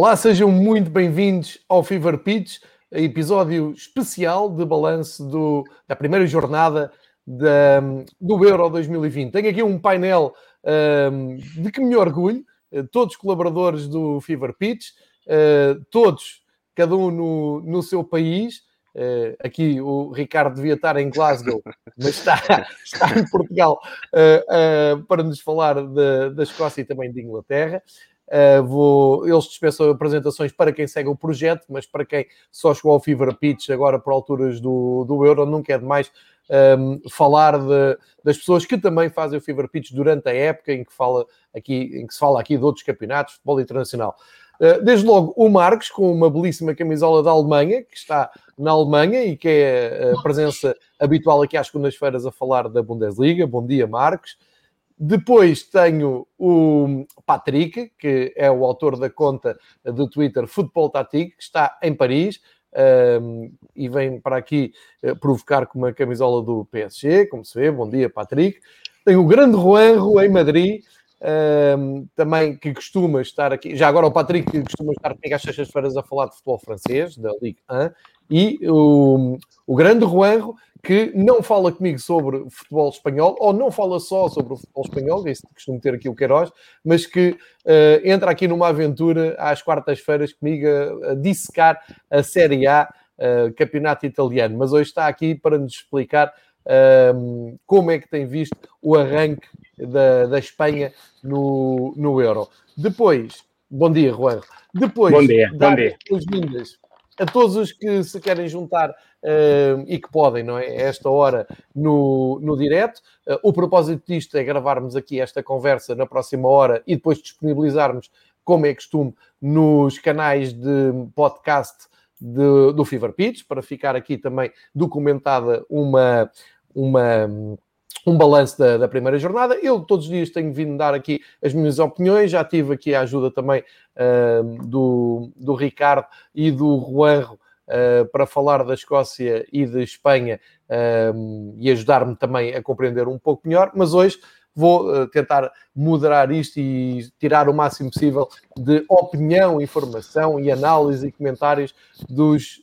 Olá, sejam muito bem-vindos ao Fever Pitch, episódio especial de balanço do, da primeira jornada da, do Euro 2020. Tenho aqui um painel um, de que me orgulho, eh, todos colaboradores do Fever Pitch, uh, todos, cada um no, no seu país. Uh, aqui o Ricardo devia estar em Glasgow, mas está, está em Portugal uh, para nos falar da Escócia e também de Inglaterra. Uh, vou, eles dispensam apresentações para quem segue o projeto, mas para quem só chegou ao Fever Pitch agora por alturas do, do Euro, nunca é demais um, ehm, falar de, das pessoas que também fazem o Fever Pitch durante a época em que, fala aqui, em que se fala aqui de outros campeonatos de futebol internacional. Uh, desde logo o Marcos, com uma belíssima camisola da Alemanha, que está na Alemanha e que é a presença habitual aqui às segundas-feiras a falar da Bundesliga. Bom dia, Marcos. Depois tenho o Patrick, que é o autor da conta do Twitter Futebol Tatic, que está em Paris um, e vem para aqui uh, provocar com uma camisola do PSG, como se vê. Bom dia, Patrick. Tenho o grande Juanro em Madrid, um, também que costuma estar aqui. Já agora o Patrick que costuma estar aqui às sextas-feiras a falar de futebol francês, da Ligue 1, e o, o grande Juanro que não fala comigo sobre futebol espanhol, ou não fala só sobre o futebol espanhol, é isso costumo ter aqui o Queiroz, mas que uh, entra aqui numa aventura às quartas-feiras comigo a, a, dissecar a Série A, uh, campeonato italiano. Mas hoje está aqui para nos explicar uh, como é que tem visto o arranque da, da Espanha no, no Euro. Depois, bom dia, Juan. Depois, bom dia, bom dia. Boas-vindas a todos os que se querem juntar uh, e que podem, não é? A esta hora no, no direto. Uh, o propósito disto é gravarmos aqui esta conversa na próxima hora e depois disponibilizarmos, como é costume, nos canais de podcast de, do Fever Pitch, para ficar aqui também documentada uma. uma um balanço da, da, primeira jornada. Eu todos os dias tenho vindo dar aqui as minhas opiniões, já tive aqui a ajuda também uh, do, do Ricardo e do Juanro uh, para falar da Escócia e de Espanha uh, e ajudar-me também a compreender um pouco melhor, mas hoje vou tentar moderar isto e tirar o máximo possível de opinião, informação e análise e comentários dos,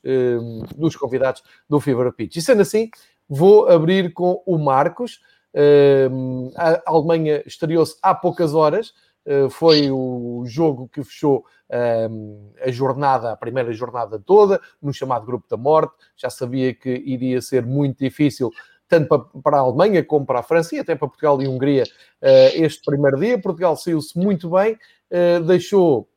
dos convidados do Fever Pitch. E sendo assim, vou abrir com o Marcos. A Alemanha estreou-se há poucas horas, eh, foi o jogo que fechou a jornada, a primeira jornada toda, no chamado Grupo da Morte. Já sabia que iria ser muito difícil, tanto para, a Alemanha como para a França e até para Portugal e Hungria, uh, este primeiro dia. Portugal saiu-se muito bem, uh, deixou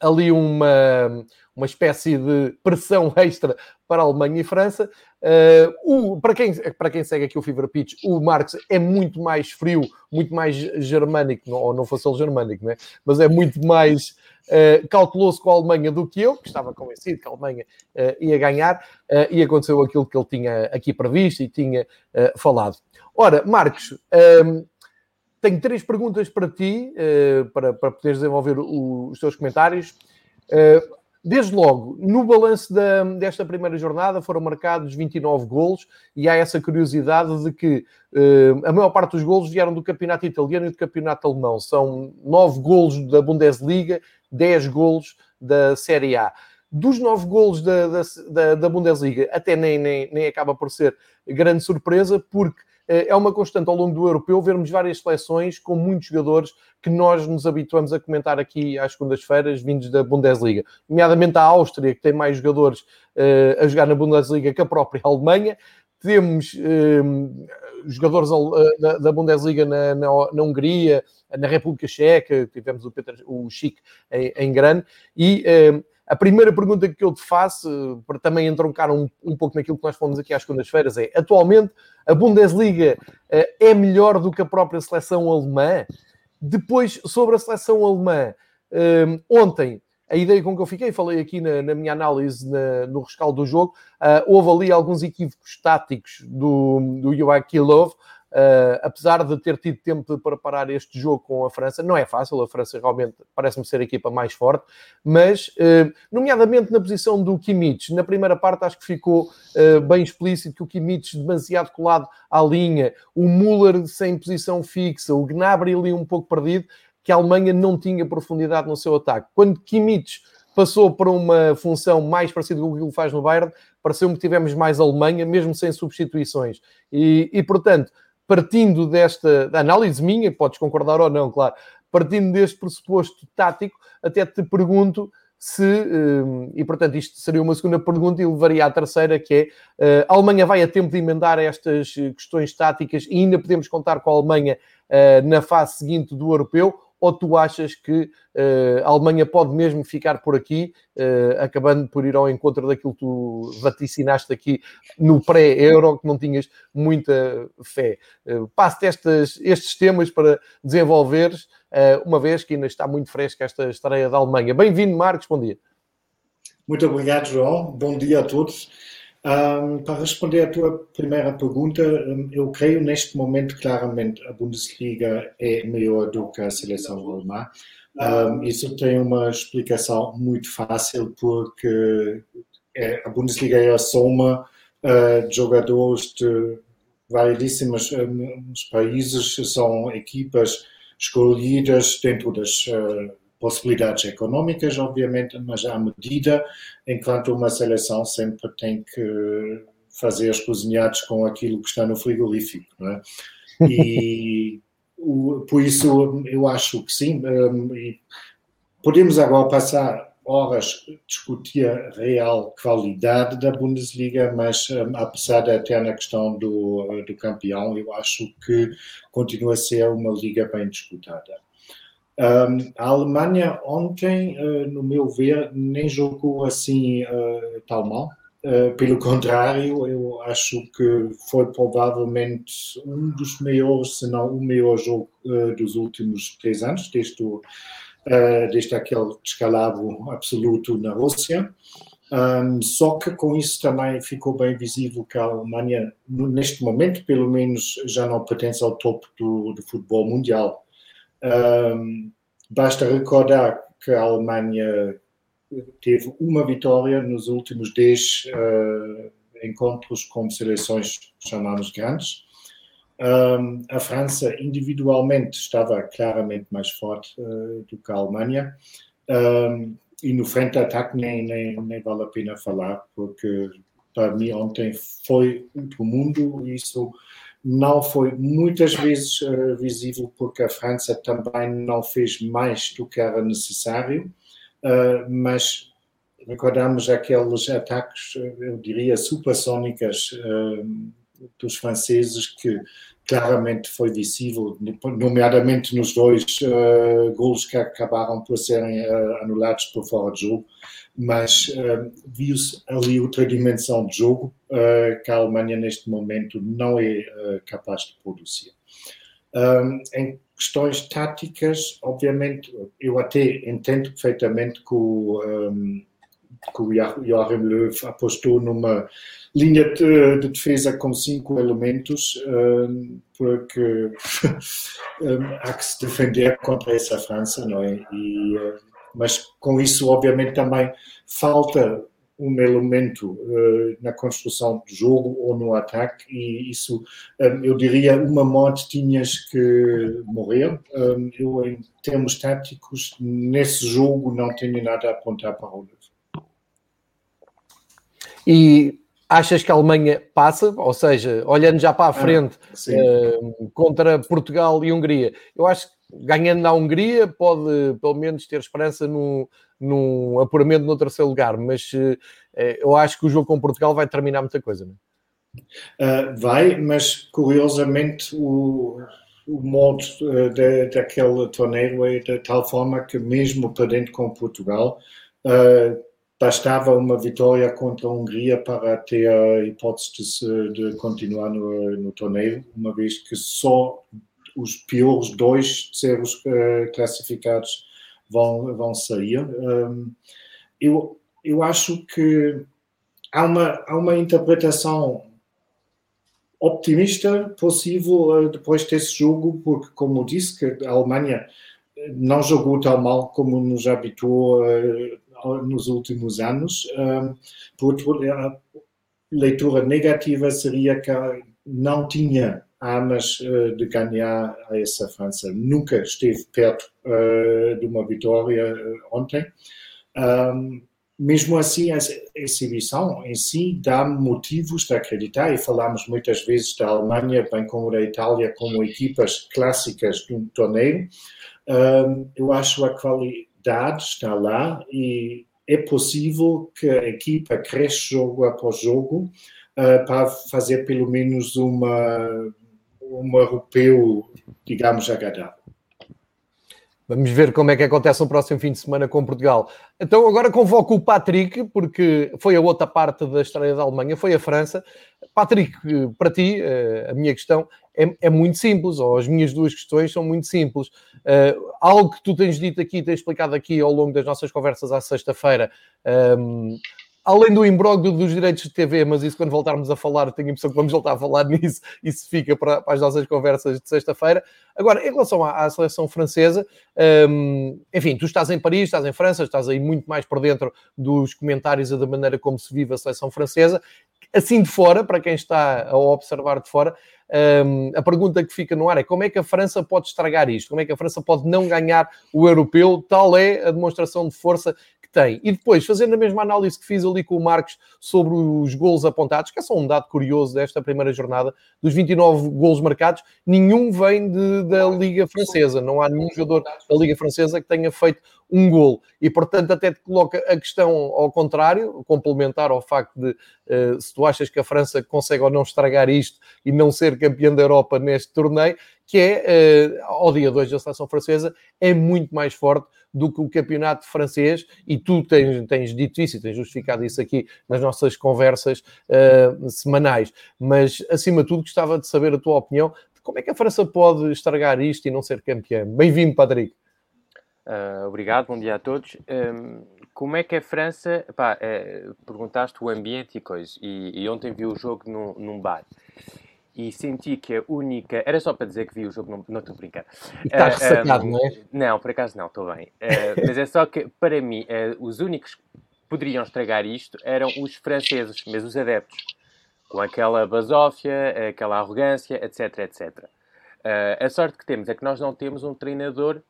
ali uma, uma espécie de pressão extra para a Alemanha e França. Uh, o, para, quem, para quem segue aqui o Fever Pitch, o Marx é muito mais frio, muito mais germânico, ou não fosse ele germânico, né? mas é muito mais uh, cauteloso com a Alemanha do que eu, que estava convencido que a Alemanha uh, ia ganhar, e aconteceu aquilo que ele tinha aqui previsto e tinha falado. Ora, Marcos, tenho três perguntas para ti, para, para poderes desenvolver o, os teus comentários. Desde logo, no balanço da, desta primeira jornada foram marcados 29 golos e há essa curiosidade de que uh, a maior parte dos golos vieram do campeonato italiano e do campeonato alemão. São 9 golos da Bundesliga, 10 golos da Série A. Dos 9 golos da, da, da Bundesliga, até nem, nem, nem acaba por ser grande surpresa, porque eh, é uma constante ao longo do europeu vermos várias seleções com muitos jogadores que nós nos habituamos a comentar aqui às segundas-feiras, vindos da Bundesliga, nomeadamente a Áustria, que tem mais jogadores uh, a jogar na Bundesliga que a própria Alemanha. Temos uh, jogadores uh, da, da, Bundesliga na, na, na, Hungria, na República Checa, tivemos o, Peter, o Chic em, em grande, e a primeira pergunta que eu te faço, para também entroncar um, um pouco naquilo que nós falamos aqui às segundas-feiras, é: atualmente a Bundesliga uh, é melhor do que a própria seleção alemã? Depois, sobre a seleção alemã, uh, ontem, a ideia com que eu fiquei, falei aqui na, na minha análise na, no rescaldo do jogo, uh, houve ali alguns equívocos táticos do, do Joachim Löw, Uh, apesar de ter tido tempo de preparar este jogo com a França, não é fácil, a França realmente parece-me ser a equipa mais forte, mas, uh, nomeadamente na posição do Kimmich, na primeira parte acho que ficou uh, bem explícito que o Kimmich demasiado colado à linha, o Müller sem posição fixa, o Gnabry ali um pouco perdido, que a Alemanha não tinha profundidade no seu ataque. Quando Kimmich passou para uma função mais parecida com o que ele faz no Bayern, pareceu-me que tivemos mais Alemanha, mesmo sem substituições. E, e, portanto, partindo desta análise minha, podes concordar ou não, claro, partindo deste pressuposto tático, até te pergunto se, hum, e portanto isto seria uma segunda pergunta e levaria à terceira, que é, eh, a Alemanha vai a tempo de emendar estas questões táticas e ainda podemos contar com a Alemanha eh, na fase seguinte do europeu, ou tu achas que uh, a Alemanha pode mesmo ficar por aqui, uh, acabando por ir ao encontro daquilo que tu vaticinaste aqui no pré-euro, que não tinhas muita fé? Uh, Passo-te estes temas para desenvolveres, uma vez que ainda está muito fresca esta estreia da Alemanha. Bem-vindo, Marcos, bom dia. Muito obrigado, João. Bom dia a todos. Um, para responder à tua primeira pergunta, eu creio neste momento claramente a Bundesliga é melhor do que a seleção alemã. Um, isso tem uma explicação muito fácil, porque é, a Bundesliga é a soma uh, de jogadores de variedíssimos um, países, são equipas escolhidas dentro das uh, possibilidades econômicas, obviamente, mas à medida, enquanto uma seleção sempre tem que fazer os cozinhados com aquilo que está no frigorífico, não é? E o, por isso eu acho que sim. Um, podemos agora passar horas discutir a real qualidade da Bundesliga, mas um, apesar da eterna questão do, do campeão, eu acho que continua a ser uma liga bem disputada. A Alemanha ontem, uh, no meu ver, nem jogou assim uh, tão mal. Uh, pelo contrário, eu acho que foi provavelmente um dos maiores, se não o maior jogo dos últimos três anos, desde, o, desde aquele descalabro absoluto na Rússia. Um, só que com isso também ficou bem visível que a Alemanha, neste momento, pelo menos, já não pertence ao topo do, do futebol mundial um, basta recordar que a Alemanha teve uma vitória nos últimos 10 uh, encontros com seleções chamamos grandes. Um, a França individualmente estava claramente mais forte uh, do que a Alemanha. Um, e no frente ataque nem, nem, nem vale a pena falar, porque para mim ontem foi outro mundo. Isso não foi muitas vezes uh, visível porque a França também não fez mais do que era necessário, uh, mas recordamos aqueles ataques, eh, eu diria, supersónicas uh, dos franceses que claramente foi visível, nomeadamente nos dois golos que acabaram por serem anulados por fora de jogo mas uh, viu-se ali outra dimensão de jogo uh, que a Alemanha neste momento não é uh, capaz de produzir. Um, em questões táticas, obviamente, eu até entendo perfeitamente que o, um, o Joachim Löw apostou numa linha de, de defesa com cinco elementos, um, porque há que se defender contra essa França, não é? E, mas com isso, obviamente, também falta um elemento uh, na construção do jogo ou no ataque e isso, um, eu diria, uma morte tinhas que morrer. Um, eu, em termos táticos, nesse jogo não tenho nada a apontar para o. E achas que a Alemanha passa? Ou seja, olhando já para a ah, frente ah, uh, contra Portugal e Hungria, eu acho que ganhando na Hungria, pode pelo menos ter esperança num, num apuramento no terceiro lugar, mas uh, eu acho que o jogo com Portugal vai terminar muita coisa, não é? Uh, vai, mas curiosamente o, o modo uh, de, daquele torneio é de tal forma que mesmo perdendo com Portugal, bastava uma vitória contra a Hungria para ter a hipótese de, continuar no, no torneio, uma vez que só os piores dois seres uh, classificados vão, vão sair. Um, eu, eu acho que há uma, há uma interpretação optimista possível uh, depois desse jogo, porque, como disse, que a Alemanha não jogou tão mal como nos habituou uh, nos últimos anos. Por, a leitura negativa seria que não tinha armas uh, de ganhar a essa França. Nunca esteve perto uh, de uma vitória ontem. Mesmo assim, a exibição em si dá motivos de acreditar, e falamos muitas vezes da Alemanha, bem como da Itália, como equipas clássicas de um torneio. Eu acho a qualidade está lá e é possível que a equipa cresça jogo após jogo uh, para fazer pelo menos uma, um europeu, digamos, agradável. Vamos ver como é que acontece o próximo fim de semana com Portugal. Então agora convoco o Patrick, porque foi a outra parte da história da Alemanha, foi a França. Patrick, para ti, eh, a minha questão é, é muito simples, ou as minhas duas questões são muito simples. Uh, algo que tu tens dito aqui, tens explicado aqui ao longo das nossas conversas à sexta-feira, um, ehm, além do imbróglio dos direitos de TV, mas isso quando voltarmos a falar, tenho a impressão que vamos voltar a falar nisso, isso fica para, para as nossas conversas de sexta-feira. Agora, em relação à, à seleção francesa, um, enfim, tu estás em Paris, estás em França, estás aí muito mais por dentro dos comentários e da maneira como se vive a seleção francesa. Assim de fora, para quem está a observar de fora, um, a pergunta que fica no ar é como é que a França pode estragar isto? Como é que a França pode não ganhar o europeu? Tal é a demonstração de força tem. E depois, fazendo a mesma análise que fiz ali com o Marcos sobre os golos apontados, que é só um dado curioso desta primeira jornada, dos 29 golos marcados, nenhum vem de, da Liga Francesa. Não há nenhum jogador da Liga Francesa que tenha feito um gol. E, portanto, até te coloca a questão ao contrário, complementar ao facto de uh, se tu achas que a França consegue ou não estragar isto e não ser campeã da Europa neste torneio, que é, uh, ao dia 2 da seleção francesa, é muito mais forte do que o campeonato francês, e tu tens, tens dito isso e tens justificado isso aqui nas nossas conversas uh, semanais. Mas, acima de tudo, gostava de saber a tua opinião de como é que a França pode estragar isto e não ser campeã. Bem-vindo, Patrick. Uh, obrigado, bom dia a todos. Um, como é que a França. Pá, uh, perguntaste o ambiente e coisas, e, e, ontem vi o jogo num, num bar e senti que a única. Era só para dizer que vi o jogo, não, estou a brincar. Estás uh, ressacado, um, não é? Não, por acaso não, estou bem. Uh, mas é só que, para mim, uh, os únicos que poderiam estragar isto eram os franceses, mas os adeptos. Com aquela basófia, aquela arrogância, etc, etc. a sorte que temos é que nós não temos um treinador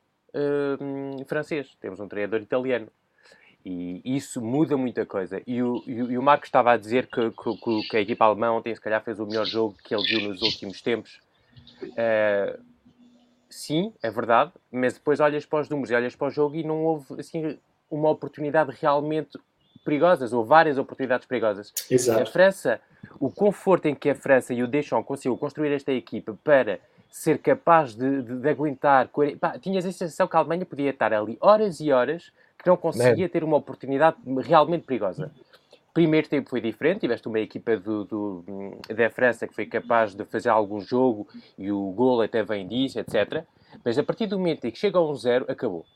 francês, temos um treinador italiano. E isso muda muita coisa. E o, e o Marcos estava a dizer que, que, que, a equipa alemã ontem, se calhar, fez o melhor jogo que ele viu nos últimos tempos. Uh, sim, é verdade, mas depois olhas para os números e olhas para o jogo e não houve assim, uma oportunidade realmente perigosas, ou várias oportunidades perigosas. Exato. A França, o conforto em que a França e o Deschamps conseguiu construir esta equipa para ser capaz de, de, de aguentar. Pá, tinhas a sensação que a Alemanha podia estar ali horas e horas que não conseguia ter uma oportunidade realmente perigosa. Primeiro tempo foi diferente, tiveste uma equipa do, do, da França que foi capaz de fazer algum jogo e o gol até vem disso, etc. Mas a partir do momento em que chega a um zero, acabou.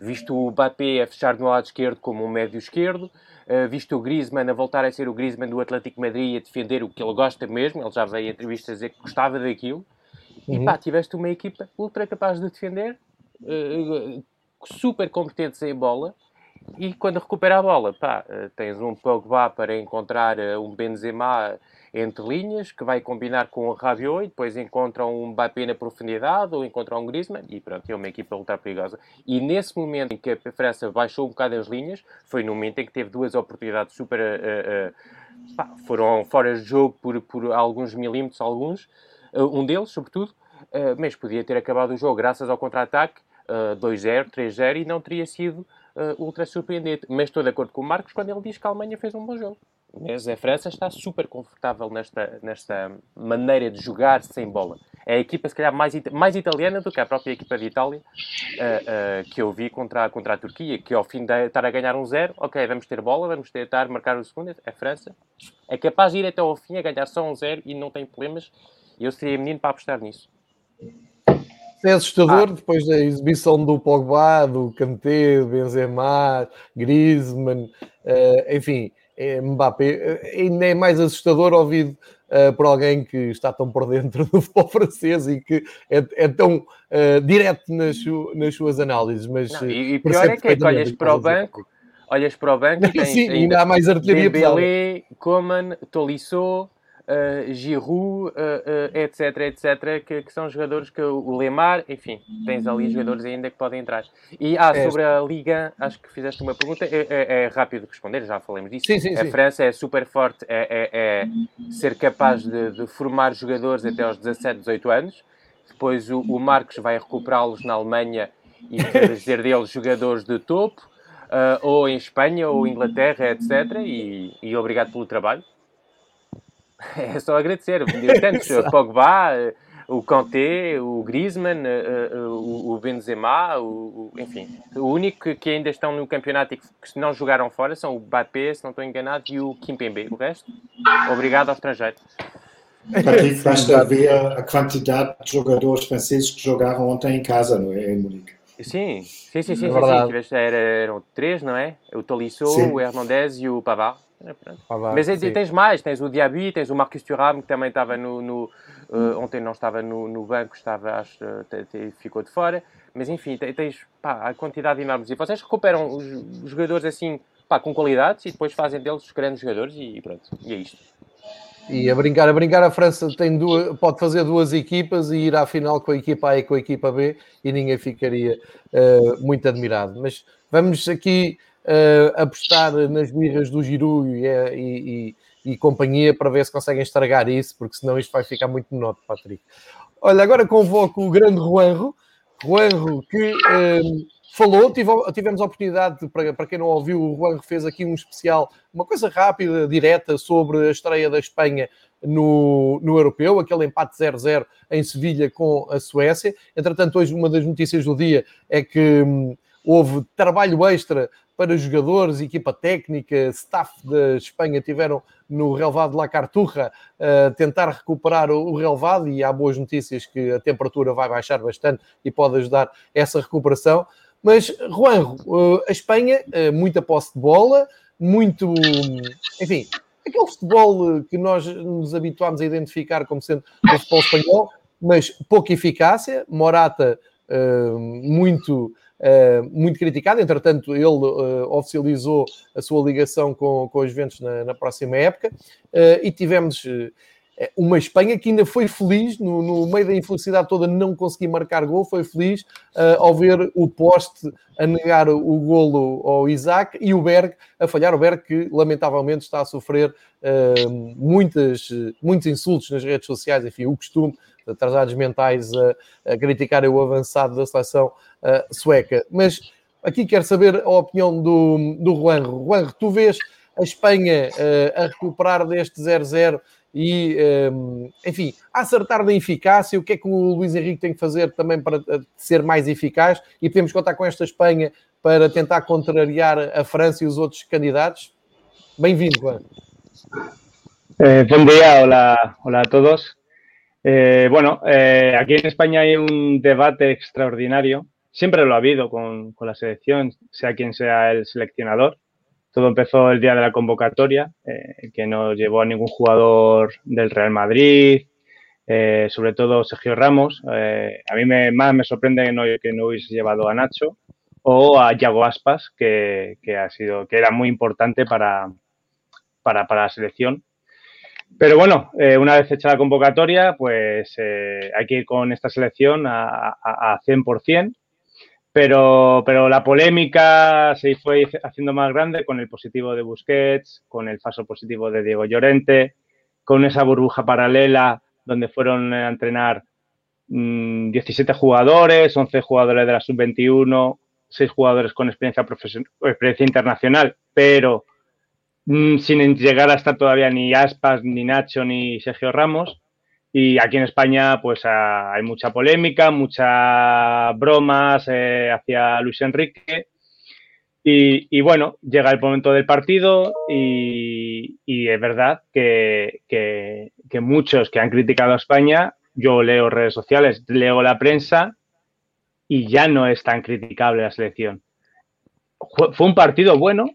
Visto o Mbappé a fechar no lado esquerdo como um médio esquerdo, uh, visto o Griezmann a voltar a ser o Griezmann do Atlético Madrid e a defender o que ele gosta mesmo, ele já veio em entrevistas a dizer que gostava daquilo, uhum. e pá, tiveste uma equipa ultra capaz de defender, uh, super competentes em bola e quando recupera a bola, pá, eh, tens um Pogba para encontrar um Benzema entre linhas, que vai combinar com o Rabiot e depois encontra um Mbappé na profundidade ou encontra um Griezmann e pronto, é uma equipa ultra perigosa. E nesse momento em que a França baixou um bocado as linhas, foi no momento em que teve duas oportunidades super... Uh, uh, pá, foram fora de jogo por, por alguns milímetros, alguns, um deles, sobretudo, mas podia ter acabado o jogo graças ao contra-ataque uh, 2-0, 3-0 e não teria sido ultra surpreendente. Mas estou de acordo com o Marcos quando ele diz que a Alemanha fez um bom jogo. Mas a França está super confortável nesta, nesta maneira de jogar sem bola. É a equipa, se calhar, mais, mais italiana do que a própria equipa de Itália uh, uh, que eu vi contra, contra a Turquia, que ao fim de estar a ganhar um zero, ok, vamos ter bola, vamos tentar marcar o segundo. A França é capaz de ir até ao fim a ganhar só um zero e não tem problemas. E eu seria menino para apostar nisso. É assustador ah. depois da exibição do Pogba, do Kanté, Benzema, Griezmann, uh, enfim, é Mbappé. Uh, ainda é mais assustador ouvido uh, por alguém que está tão por dentro do futebol francês e que é, é tão uh, direto nas, nas, suas análises. Mas, Não, e, e pior é que, é que olhas para o banco, olhas para o banco e tens Sim, ainda há mais artilharia Dembélé, Coman, Tolisso, uh, Giroud, uh, uh, etc, etc, que, que, são jogadores que o Lemar, enfim, tens ali jogadores ainda que podem entrar. E ah, sobre a Liga, acho que fizeste uma pergunta, é, é, é rápido responder, já falamos disso. Sim, sim, a sim. França é super forte, é, é, é ser capaz de, de, formar jogadores até aos 17, 18 anos. Depois o, o Marcos vai recuperá-los na Alemanha e fazer deles jogadores de topo. Uh, ou em Espanha ou Inglaterra, etc. E, e obrigado pelo trabalho. É só agradecer. Tantos, Pogba, o Kanté, o Griezmann, eh, eh, o Benzema, o, enfim. O único que ainda estão no campeonato e que não jogaram fora são o Mbappé, se não estou enganado, e o Kimpembe. O resto, obrigado ao estrangeiro. Patrick, basta ver a quantidade de jogadores franceses que jogaram ontem em casa, não é, em Munique? Sim, sim, sim, sim, sim, sim. Era, eram três, não é? O Tolisso, o Hernandez e o Pavard. É, Mas aí, tens mais, tens o Diaby, tens o Marcus Thuram, que também estava no. no uh, ontem não estava no, no banco, estava, acho, te, ficou de fora. Mas enfim, tens pá, a quantidade enorme. E vocês recuperam os, os jogadores assim, pá, com qualidades e depois fazem deles os grandes jogadores e, pronto. E é isto. E a brincar, a brincar, a França tem duas, pode fazer duas equipas e ir à final com a equipa A e com a equipa B e ninguém ficaria uh, muito admirado. Mas vamos aqui uh, apostar nas birras do Giru e, e, e, companhia para ver se conseguem estragar isso, porque senão isto vai ficar muito monótono, Patrick. Olha, agora convoco o grande Juanro, Juanro que uh, falou, tive, tivemos a oportunidade, para, para quem não ouviu, o Juanro fez aqui um especial, uma coisa rápida, direta, sobre a estreia da Espanha no, no europeu, aquele empate 0-0 em Sevilha com a Suécia. Entretanto, hoje uma das notícias do dia é que hum, houve trabalho extra para jogadores, equipa técnica, staff da Espanha tiveram no relevado de La Carturra uh, tentar recuperar o relevado e há boas notícias que a temperatura vai baixar bastante e pode ajudar essa recuperação. Mas, Juanjo, uh, a Espanha, uh, muita posse de bola, muito, enfim, aquele futebol que nós nos habituámos a identificar como sendo o futebol espanhol, mas pouca eficácia, Morata muito muito criticado. Entretanto, ele uh, oficializou a sua ligação com, com os Juventus na, na próxima época uh, e tivemos uma Espanha que ainda foi feliz, no, no, meio da infelicidade toda, não conseguir marcar gol, foi feliz ao ver o poste a negar o, golo ao Isaac e o Berg a falhar. O Berg que, lamentavelmente, está a sofrer muitas, muitos insultos nas redes sociais, enfim, o costume atrasados mentais a, a criticar o avançado da seleção uh, sueca. Mas aqui quero saber a opinião do, do Juanro. Juanro, tu vês a Espanha uh, a recuperar deste 0-0 e, um, enfim, a acertar na eficácia, o que é que o Luís Henrique tem que fazer também para ser mais eficaz e podemos contar com esta Espanha para tentar contrariar a França e os outros candidatos? Bem-vindo, Juan. Eh, buen día, hola, hola a todos. Eh, bueno, eh, aquí en España hay un debate extraordinario. Siempre lo ha habido con, la selección, sea quien sea el seleccionador. Todo empezó el día de la convocatoria, eh, que no llevó a ningún jugador del Real Madrid, sobre todo Sergio Ramos. a mí me, más me sorprende que no, que no hubiese llevado a Nacho o a Yago Aspas, que, ha sido, que era muy importante para la selección pero bueno, eh, una vez hecha la convocatoria, pues eh, hay que ir con esta selección a, a, 100%, pero, pero la polémica se fue haciendo más grande con el positivo de Busquets, con el falso positivo de Diego Llorente, con esa burbuja paralela donde fueron a entrenar 17 mm, jugadores, 11 jugadores de la sub-21, 6 jugadores con experiencia, experiencia internacional, pero Mm, sin llegar a estar todavía ni Aspas, ni Nacho, ni Sergio Ramos. Y aquí en España, pues hay mucha polémica, muchas bromas eh, hacia Luis Enrique. Y, bueno, llega el momento del partido y, es verdad que, que, muchos que han criticado a España, yo leo redes sociales, leo la prensa y ya no es tan criticable la selección. Fue un partido bueno,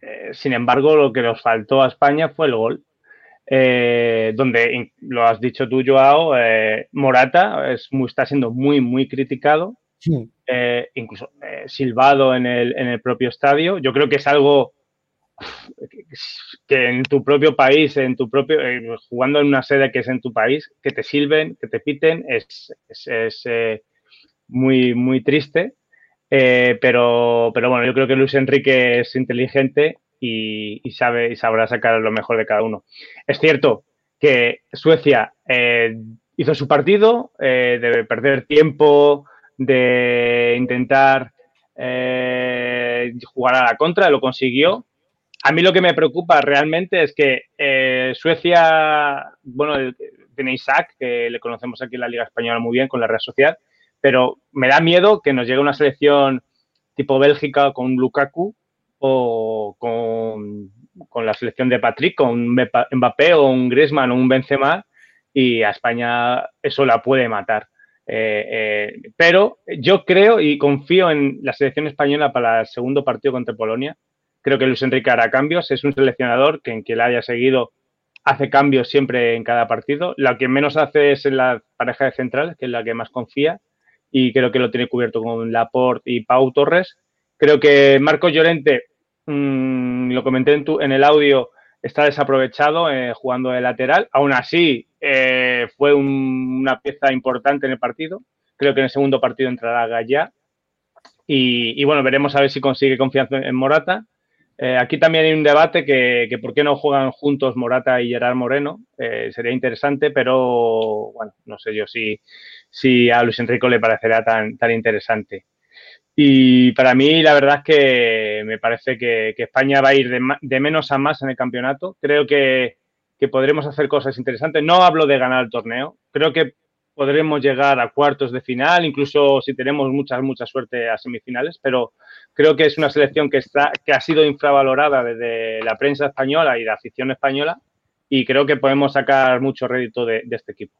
eh, sin embargo, lo que nos faltó a España fue el gol. Eh, donde lo has dicho tú, Joao, eh, Morata es está siendo muy, muy criticado, incluso silbado en el, en el, propio estadio. Yo creo que es algo que en tu propio país, en tu propio, jugando en una sede que es en tu país, que te silben, que te piten, es, es, muy, muy triste. Eh, pero, pero bueno, yo creo que Luis Enrique es inteligente y, sabe y sabrá sacar lo mejor de cada uno. Es cierto que Suecia hizo su partido, de perder tiempo, de intentar jugar a la contra, lo consiguió, a mí lo que me preocupa realmente es que eh, Suecia, bueno, tiene Isaac, que le conocemos aquí en la Liga Española muy bien con la red social, pero me da miedo que nos llegue una selección tipo Bélgica con Lukaku o con, la selección de Patrick, con Mbappé o un Griezmann o un Benzema y a España eso la puede matar. Eh, eh, pero yo creo y confío en la selección española para el segundo partido contra Polonia Creo que Luis Enrique hará cambios. Es un seleccionador que en quien la haya seguido hace cambios siempre en cada partido. La que menos hace es en la pareja de centrales, que es la que más confía. Y creo que lo tiene cubierto con Laporte y Pau Torres. Creo que Marco Llorente, mmm, lo comenté en, tu, en, el audio, está desaprovechado eh, jugando de lateral. Aún así, eh, fue un, una pieza importante en el partido. Creo que en el segundo partido entrará Gallá. Y, y, bueno, veremos a ver si consigue confianza en Morata. Eh, aquí también hay un debate que, que, por qué no juegan juntos Morata y Gerard Moreno. Eh, sería interesante, pero bueno, no sé yo si, si a Luis Enrico le parecerá tan, tan interesante. Y para mí, la verdad es que me parece que, España va a ir de, menos a más en el campeonato. Creo que, que podremos hacer cosas interesantes. No hablo de ganar el torneo. Creo que podremos llegar a cuartos de final, incluso si tenemos mucha, mucha suerte a semifinales, pero creo que es una selección que, está, que ha sido infravalorada desde la prensa española y la afición española y creo que podemos sacar mucho rédito de este equipo.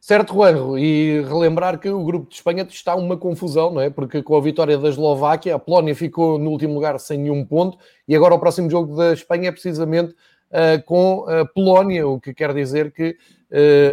Certo, Juanjo, e relembrar que o grupo de Espanha está uma confusão, não é? Porque com a vitória da Eslováquia, a Polónia ficou no último lugar sem nenhum ponto e agora o próximo jogo da Espanha é precisamente uh, com a Polónia, o que quer dizer que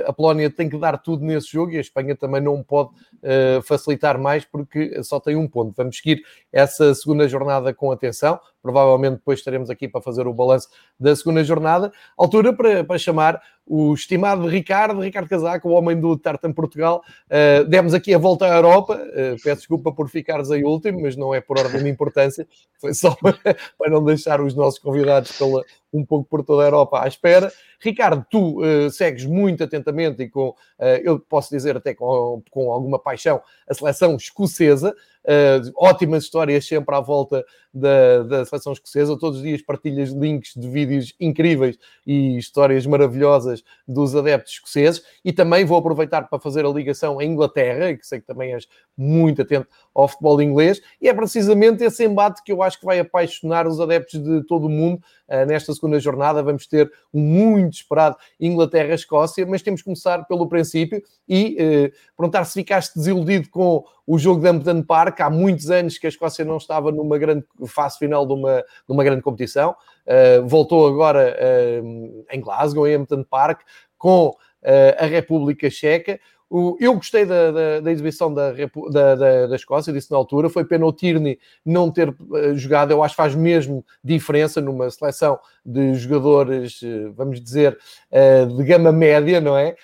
a Polónia tem que dar tudo nesse jogo e a Espanha também não pode uh, facilitar mais porque só tem um ponto. Vamos seguir essa segunda jornada com atenção. Provavelmente depois estaremos aqui para fazer o balanço da segunda jornada. Altura para, para chamar o estimado Ricardo, Ricardo Casaco, o homem do Tartan Portugal. Uh, demos aqui a volta à Europa. Uh, peço desculpa por ficares aí último, mas não é por ordem de importância. Foi só para, para não deixar os nossos convidados pela, um pouco por toda a Europa à espera. Ricardo, tu uh, segues muito atentamente e com, eu posso dizer até com, com alguma paixão, a seleção escocesa. Uh, ótimas histórias sempre à volta da, da seleção escocesa. Todos os dias partilhas links de vídeos incríveis e histórias maravilhosas dos adeptos escoceses. E também vou aproveitar para fazer a ligação à Inglaterra, que sei que também és muito atento ao futebol inglês. E é precisamente esse embate que eu acho que vai apaixonar os adeptos de todo o mundo. Uh, nesta segunda jornada vamos ter um muito esperado Inglaterra-Escócia, mas temos que começar pelo princípio e uh, perguntar se ficaste desiludido com o jogo de Hampton Park. Há muitos anos que a Escócia não estava numa grande fase final de uma, de uma grande competição. Uh, voltou agora uh, em Glasgow, em Hampton Park, com uh, a República Checa. O, eu gostei da, da, da exibição da, da, da, Escócia, disse na altura. Foi pena o Tierney não ter jogado. Eu acho que faz mesmo diferença numa seleção de jogadores, vamos dizer, de gama média, não é?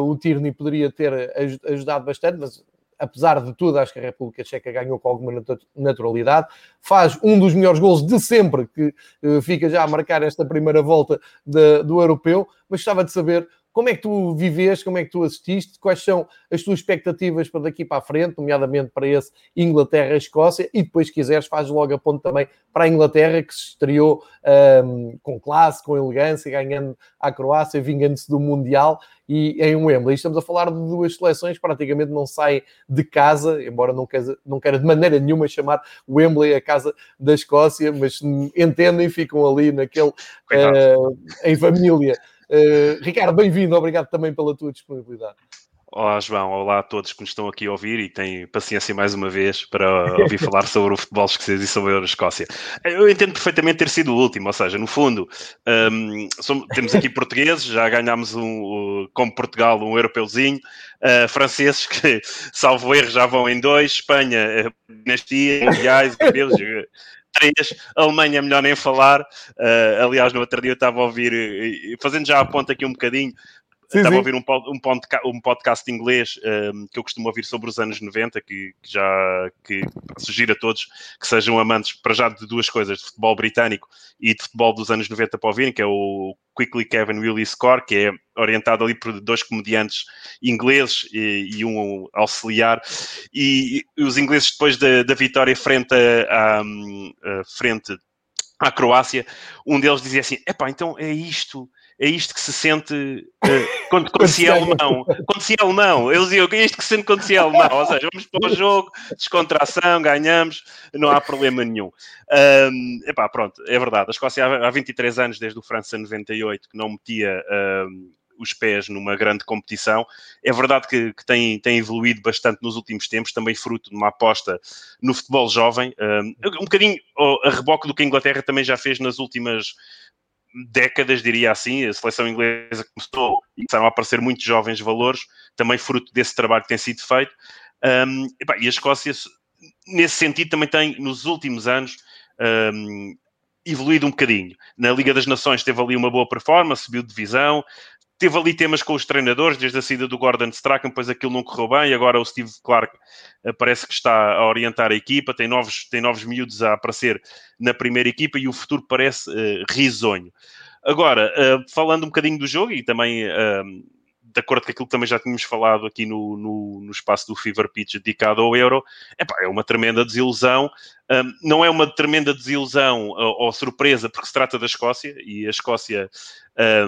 O Tierney poderia ter ajudado bastante, mas apesar de tudo, acho que a República Checa ganhou com alguma naturalidade. Faz um dos melhores gols de sempre, que uh, fica já a marcar esta primeira volta de, do europeu. Mas gostava de saber como é que tu viveste, como é que tu assististe, quais são as tuas expectativas para daqui para a frente, nomeadamente para esse Inglaterra-Escócia, e depois, se quiseres, faz logo a ponto também para a Inglaterra, que se estreou um, com classe, com elegância, ganhando a Croácia, vingando-se do Mundial e em Wembley. Estamos a falar de duas seleções que praticamente não saem de casa, embora não queira, não queira de maneira nenhuma chamar Wembley a casa da Escócia, mas entendem, ficam ali naquele uh, em família. Uh, Ricardo, bem-vindo, obrigado também pela tua disponibilidade. Olá, João. Olá a todos que nos estão aqui a ouvir e têm paciência mais uma vez para ouvir falar sobre o futebol escocês e sobre a Escócia. Eu entendo perfeitamente ter sido o último, ou seja, no fundo, um, somos, temos aqui portugueses, já ganhámos um, como Portugal um europeuzinho, uh, franceses que, salvo erro, já vão em dois, Espanha, dinastia, mundiais, europeus, Alemanha melhor nem falar. Uh, aliás, no outro dia eu estava a ouvir, fazendo já a ponta aqui um bocadinho, Sim, Estava sim. a ouvir um, um, podcast, um podcast inglês um, que eu costumo ouvir sobre os anos 90, que, que já que sugiro a todos que sejam amantes para já de duas coisas, de futebol britânico e de futebol dos anos 90 para ouvirem, que é o Quickly Kevin Willie Score, que é orientado ali por dois comediantes ingleses e, e um auxiliar. E, e, os ingleses, depois da, da vitória frente a, a, a frente à Croácia, um deles dizia assim: epá, então é isto é isto que se sente uh, quando, quando se é alemão. Quando se é alemão, eles diziam que é isto que se sente quando se é alemão. Ou seja, vamos para o jogo, descontração, ganhamos, não há problema nenhum. Um, epá, pronto, é verdade. A Escócia há 23 anos, desde o França 98, que não metia um, os pés numa grande competição. É verdade que, que, tem, tem evoluído bastante nos últimos tempos, também fruto de uma aposta no futebol jovem. Um, um bocadinho a reboque do que a Inglaterra também já fez nas últimas décadas, diria assim, a seleção inglesa começou e começaram a aparecer muitos jovens valores, também fruto desse trabalho que tem sido feito. Um, e, a Escócia, nesse sentido, também tem, nos últimos anos, um, evoluído um bocadinho. Na Liga das Nações teve ali uma boa performance, subiu de divisão, teve ali temas com os treinadores, desde a saída do Gordon Strachan, depois aquilo não correu bem, agora o Steve Clark uh, parece que está a orientar a equipa, tem novos, tem novos miúdos a aparecer na primeira equipa e o futuro parece uh, risonho. Agora, uh, falando um bocadinho do jogo e também de acordo com aquilo que também já tínhamos falado aqui no, no, no espaço do Fever Pitch dedicado ao Euro, epá, é uma tremenda desilusão. Um, não é uma tremenda desilusão ou, ou, surpresa, porque se trata da Escócia, e a Escócia,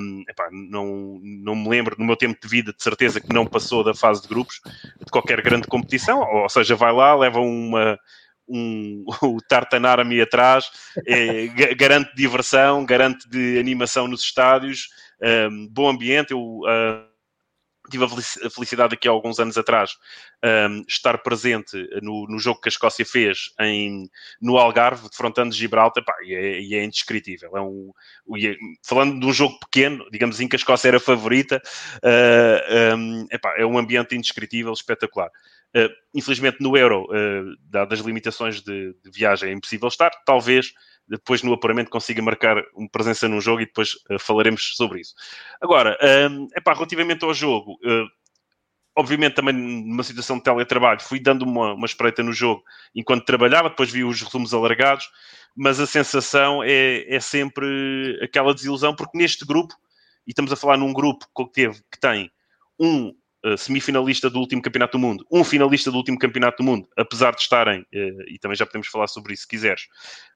um, epá, não, não me lembro, no meu tempo de vida, de certeza que não passou da fase de grupos de qualquer grande competição, ou seja, vai lá, leva uma, um, o Tartanarami atrás, é, garante diversão, garante de animação nos estádios, um, bom ambiente. Eu uh, tive a felicidade aqui há alguns anos atrás um, estar presente no, no, jogo que a Escócia fez em, no Algarve, defrontando Gibraltar, pá, e, é, e é indescritível. É um, é, falando de um jogo pequeno, digamos assim que a Escócia era a favorita, uh, um, epá, é um ambiente indescritível, espetacular. Uh, infelizmente no Euro, uh, dadas as limitações de, de viagem, é impossível estar. Talvez depois no apuramento consiga marcar uma presença num jogo e depois uh, falaremos sobre isso. Agora, um, epá, relativamente ao jogo, uh, obviamente também numa situação de teletrabalho, fui dando uma, uma espreita no jogo enquanto trabalhava, depois vi os resumos alargados, mas a sensação é, é sempre aquela desilusão, porque neste grupo, e estamos a falar num grupo que, teve, que tem um uh, semifinalista do último Campeonato do Mundo, um finalista do último Campeonato do Mundo, apesar de estarem, uh, e também já podemos falar sobre isso se quiseres,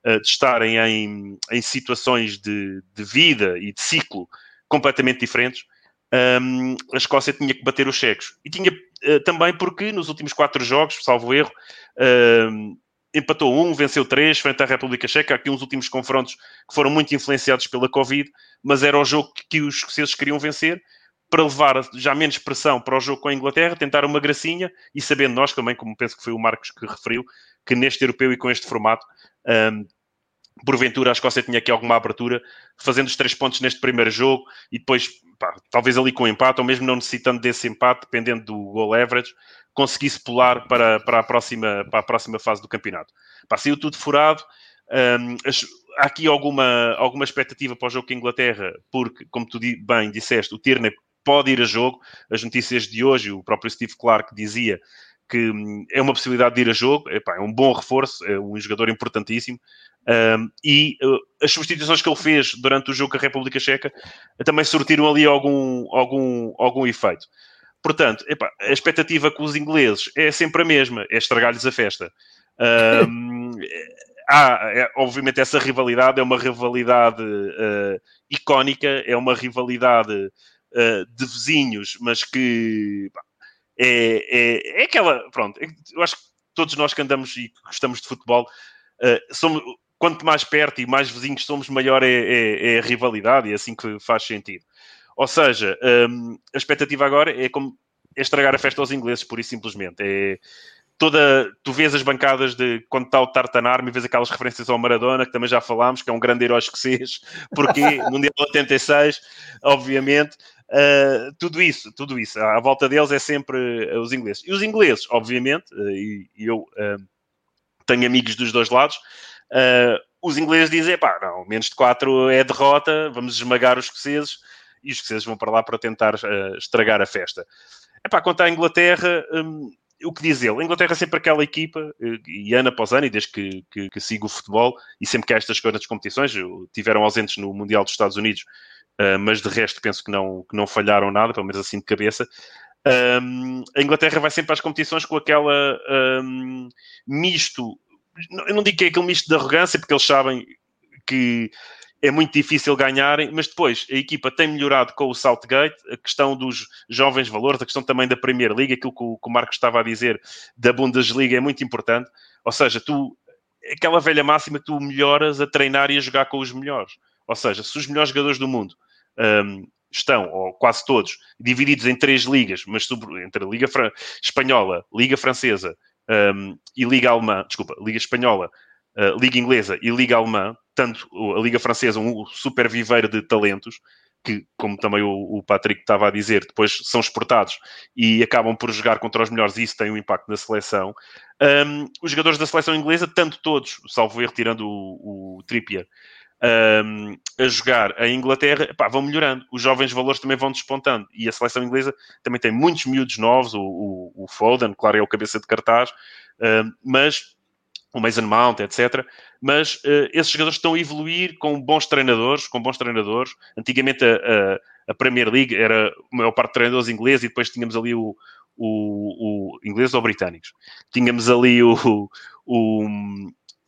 uh, de estarem em, em situações de, de, vida e de ciclo completamente diferentes, ehm, a Escócia tinha que bater os checos. E tinha também porque nos últimos quatro jogos, salvo erro, ehm, empatou um, venceu três, frente à República Checa. Aqui uns últimos confrontos que foram muito influenciados pela Covid, mas era o jogo que os escoceses queriam vencer para levar já menos pressão para o jogo com a Inglaterra, tentar uma gracinha e sabendo nós também, como penso que foi o Marcos que referiu, que neste europeu e com este formato, um, porventura a Escócia tinha aqui alguma abertura, fazendo os três pontos neste primeiro jogo e depois, pá, talvez ali com empate, ou mesmo não necessitando desse empate, dependendo do goal average, conseguisse pular para, para, a, próxima, para a próxima fase do campeonato. Pá, saiu tudo furado. Um, as, há aqui alguma, alguma expectativa para o jogo com a Inglaterra, porque, como tu bem disseste, o Tierney pode ir a jogo. As notícias de hoje, o próprio Steve Clark dizia que hum, é uma possibilidade de ir a jogo, Epá, é um bom reforço, é um jogador importantíssimo. Um, e uh, as substituições que ele fez durante o jogo com a República Checa também surtiram ali algum, algum, algum efeito. Portanto, a expectativa com os ingleses é sempre a mesma, é estragar-lhes a festa. Um, há, é, obviamente, essa rivalidade é uma rivalidade uh, icónica, é uma rivalidade uh, de vizinhos, mas que é, é, é, aquela. Pronto, eu acho que todos nós que andamos e gostamos de futebol, uh, somos, quanto mais perto e mais vizinhos somos, maior é, é, é, a rivalidade e é assim que faz sentido. Ou seja, ehm, a expectativa agora é como é estragar a festa aos ingleses, por isso simplesmente. É, toda, tu vês as bancadas de quando está o Tartanar, me vês aquelas referências ao Maradona, que também já falámos, que é um grande herói escocês, porque Mundial 86, obviamente, Uh, tudo isso, tudo isso. À volta deles é sempre uh, os ingleses. E os ingleses, obviamente, uh, e, e, eu tenho amigos dos dois lados, Uh, os ingleses dizem, pá, não, menos de 4 é derrota, vamos esmagar os escoceses, e os escoceses vão para lá para tentar uh, estragar a festa. Epá, quanto à Inglaterra, um, o que diz ele? A Inglaterra é sempre aquela equipa, e ano após ano, e desde que, que, que sigo o futebol, e sempre que há estas grandes competições, tiveram ausentes no Mundial dos Estados Unidos, uh, mas de resto penso que não, que não falharam nada, pelo menos assim de cabeça. Um, a Inglaterra vai sempre às competições com aquela um, misto, eu não digo que é aquele misto de arrogância, porque eles sabem que é muito difícil ganharem, mas depois a equipa tem melhorado com o Southgate, a questão dos jovens valores, a questão também da Premier League, aquilo que o, que o Marcos estava a dizer da Bundesliga é muito importante. Ou seja, tu, aquela velha máxima tu melhoras a treinar e a jogar com os melhores. Ou seja, se os melhores jogadores do mundo um, estão, ou quase todos, divididos em três ligas, mas sobre, entre a Liga Fran Espanhola, Liga Francesa um, e Liga Alemã, desculpa, Liga Espanhola, Liga Inglesa e Liga Alemã, tanto a Liga Francesa, um super viveiro de talentos, que, como também o, o, Patrick estava a dizer, depois são exportados e acabam por jogar contra os melhores, e isso tem um impacto na seleção. Um, os jogadores da seleção inglesa, tanto todos, salvo erro, tirando o, o Trippier, um, a jogar a Inglaterra, epá, vão melhorando. Os jovens valores também vão despontando. E a seleção inglesa também tem muitos miúdos novos, o, o, o Foden, claro, é o cabeça de cartaz, um, mas o Mason Mount, etc. Mas uh, esses jogadores estão a evoluir com bons treinadores, com bons treinadores. Antigamente a, a, a Premier League era a maior parte de treinadores ingleses e depois tínhamos ali o, o, o ingleses ou britânicos. Tínhamos ali o, o,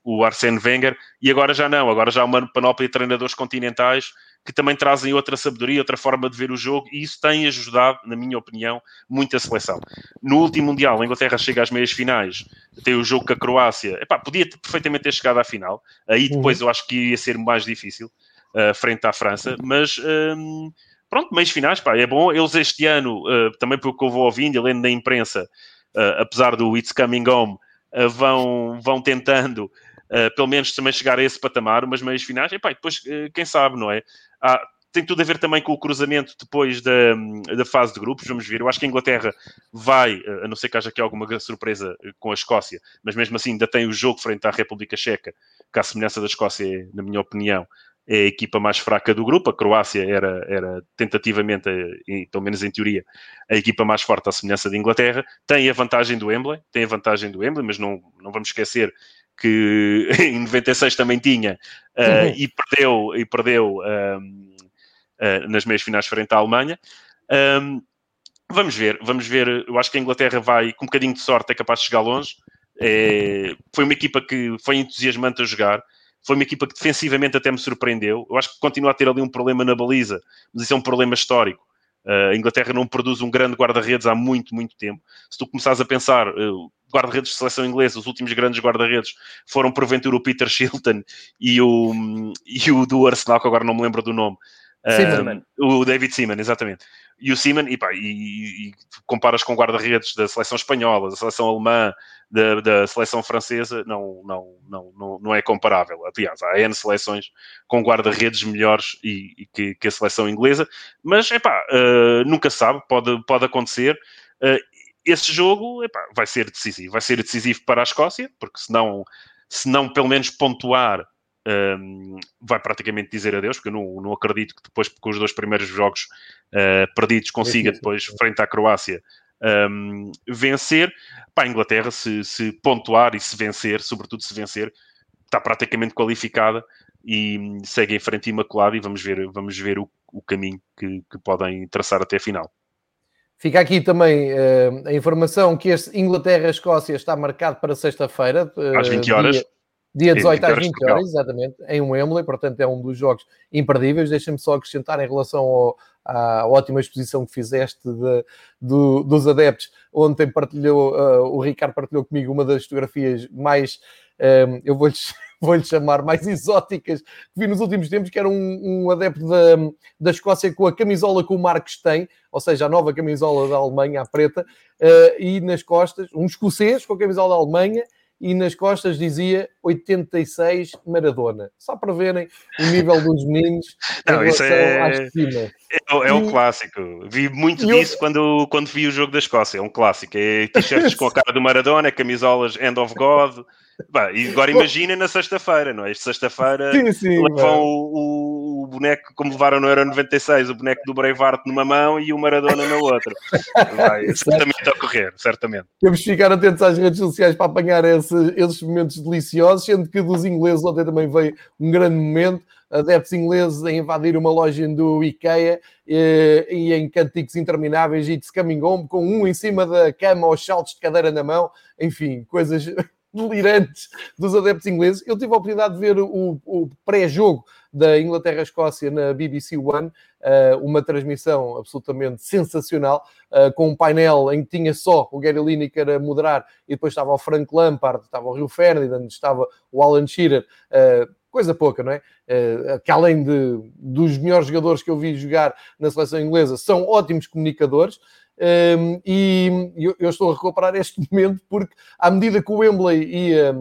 o Arsene Wenger, e agora já não, agora já há uma panóplia de treinadores continentais que também trazem outra sabedoria, outra forma de ver o jogo, e isso tem ajudado, na minha opinião, muito a seleção. No último Mundial, a Inglaterra chega às meias finais, tem o jogo com a Croácia, Epá, podia perfeitamente ter chegado à final, aí uhum. depois uhum. eu acho que ia ser mais difícil, uh, frente à França, mas... Um, pronto, meias finais, pá, é bom. Eles este ano, uh, também pelo que eu vou ouvindo, lendo na imprensa, uh, apesar do It's Coming Home, uh, vão, vão tentando pelo menos também chegar a esse patamar, umas meias finais, e pá, depois, uh, quem sabe, não é? Ah, tem tudo a ver também com o cruzamento depois da, da fase de grupos, vamos ver. Eu acho que a Inglaterra vai, eh, a não ser que haja aqui alguma surpresa com a Escócia, mas mesmo assim ainda tem o jogo frente à República Checa, que à semelhança da Escócia, na minha opinião, é a equipa mais fraca do grupo. A Croácia era, era tentativamente, pelo menos em teoria, a equipa mais forte à semelhança da Inglaterra. Tem a vantagem do Wembley, tem a vantagem do Wembley, mas não, não vamos esquecer que em 96 também tinha uh, uhum. e perdeu, e perdeu um, uh, nas meias finais frente à Alemanha. Um, vamos ver, vamos ver. Eu acho que a Inglaterra vai, com um bocadinho de sorte, é capaz de chegar longe. É, foi uma equipa que foi entusiasmante a jogar. Foi uma equipa que defensivamente até me surpreendeu. Eu acho que continua a ter ali um problema na baliza, mas isso é um problema histórico. Uh, a Inglaterra não produz um grande guarda-redes há muito, muito tempo. Se tu começares a pensar, uh, guarda-redes de seleção inglesa, os últimos grandes guarda-redes foram porventura o Peter Shilton e o, e o do Arsenal, que agora não me lembro do nome. Uh, o David Seaman, exatamente. E o Seaman, e, pá, e, e comparas com guarda-redes da seleção espanhola, da seleção alemã, da, da, seleção francesa, não, não, não, não, não é comparável. Aliás, há N seleções com guarda-redes melhores e, e que, que, a seleção inglesa, mas epá, uh, nunca sabe, pode, pode acontecer. Uh, esse jogo epá, vai ser decisivo, vai ser decisivo para a Escócia, porque se não, se não pelo menos pontuar um, vai praticamente dizer adeus, porque eu não, não acredito que depois, com os dois primeiros jogos uh, perdidos, consiga depois, frente à Croácia, um, vencer. Para a Inglaterra, se, se, pontuar e se vencer, sobretudo se vencer, está praticamente qualificada e segue em frente imaculada e vamos ver, vamos ver o, o caminho que, que podem traçar até a final. Fica aqui também uh, a informação que este Inglaterra-Escócia está marcado para sexta-feira. Uh, às 20 horas. Dia, dia 18 às 20 horas, exatamente, em Wembley, portanto é um dos jogos imperdíveis. Deixem-me só acrescentar em relação ao, à ótima exposição que fizeste de, do, dos adeptos. Ontem partilhou, uh, o Ricardo partilhou comigo uma das fotografias mais, eu vou-lhes vou-lhe chamar, mais exóticas que vi nos últimos tempos, que era um, um adepto da, da Escócia com a camisola que o Marcos tem, ou seja, a nova camisola da Alemanha, a preta, uh, e nas costas, um escocês com a camisola da Alemanha, e nas costas dizia 86 Maradona. Só para verem o nível dos meninos Não, isso é... É, é, o clássico. Vi muito disso eu... quando, quando vi o jogo da Escócia. É um clássico. É t-shirts com a cara do Maradona, camisolas End of God Bah, e agora imagina na sexta-feira, não é? Sexta-feira levam o, o, boneco, como levaram no Euro 96, o boneco do Breivart numa mão e o Maradona na outra. Vai certamente ocorrer, certamente. Temos que ficar atentos às redes sociais para apanhar esse, esses momentos deliciosos, sendo que dos ingleses ontem também veio um grande momento adeptos ingleses a invadir uma loja do IKEA e, e em cânticos intermináveis e de coming home, com um em cima da cama aos saltos de cadeira na mão, enfim, coisas delirantes dos adeptos ingleses. Eu tive a oportunidade de ver o, o pré-jogo da Inglaterra-Escócia na BBC One, uh, uma transmissão absolutamente sensacional, uh, com um painel em que tinha só o Gary Lineker a moderar e depois estava o Frank Lampard, estava o Rio Ferdinand, estava o Alan Shearer. Uh, coisa pouca, não é? que além de, dos melhores jogadores que eu vi jogar na seleção inglesa, são ótimos comunicadores. E eu, estou a recuperar este momento porque, à medida que o Wembley ia,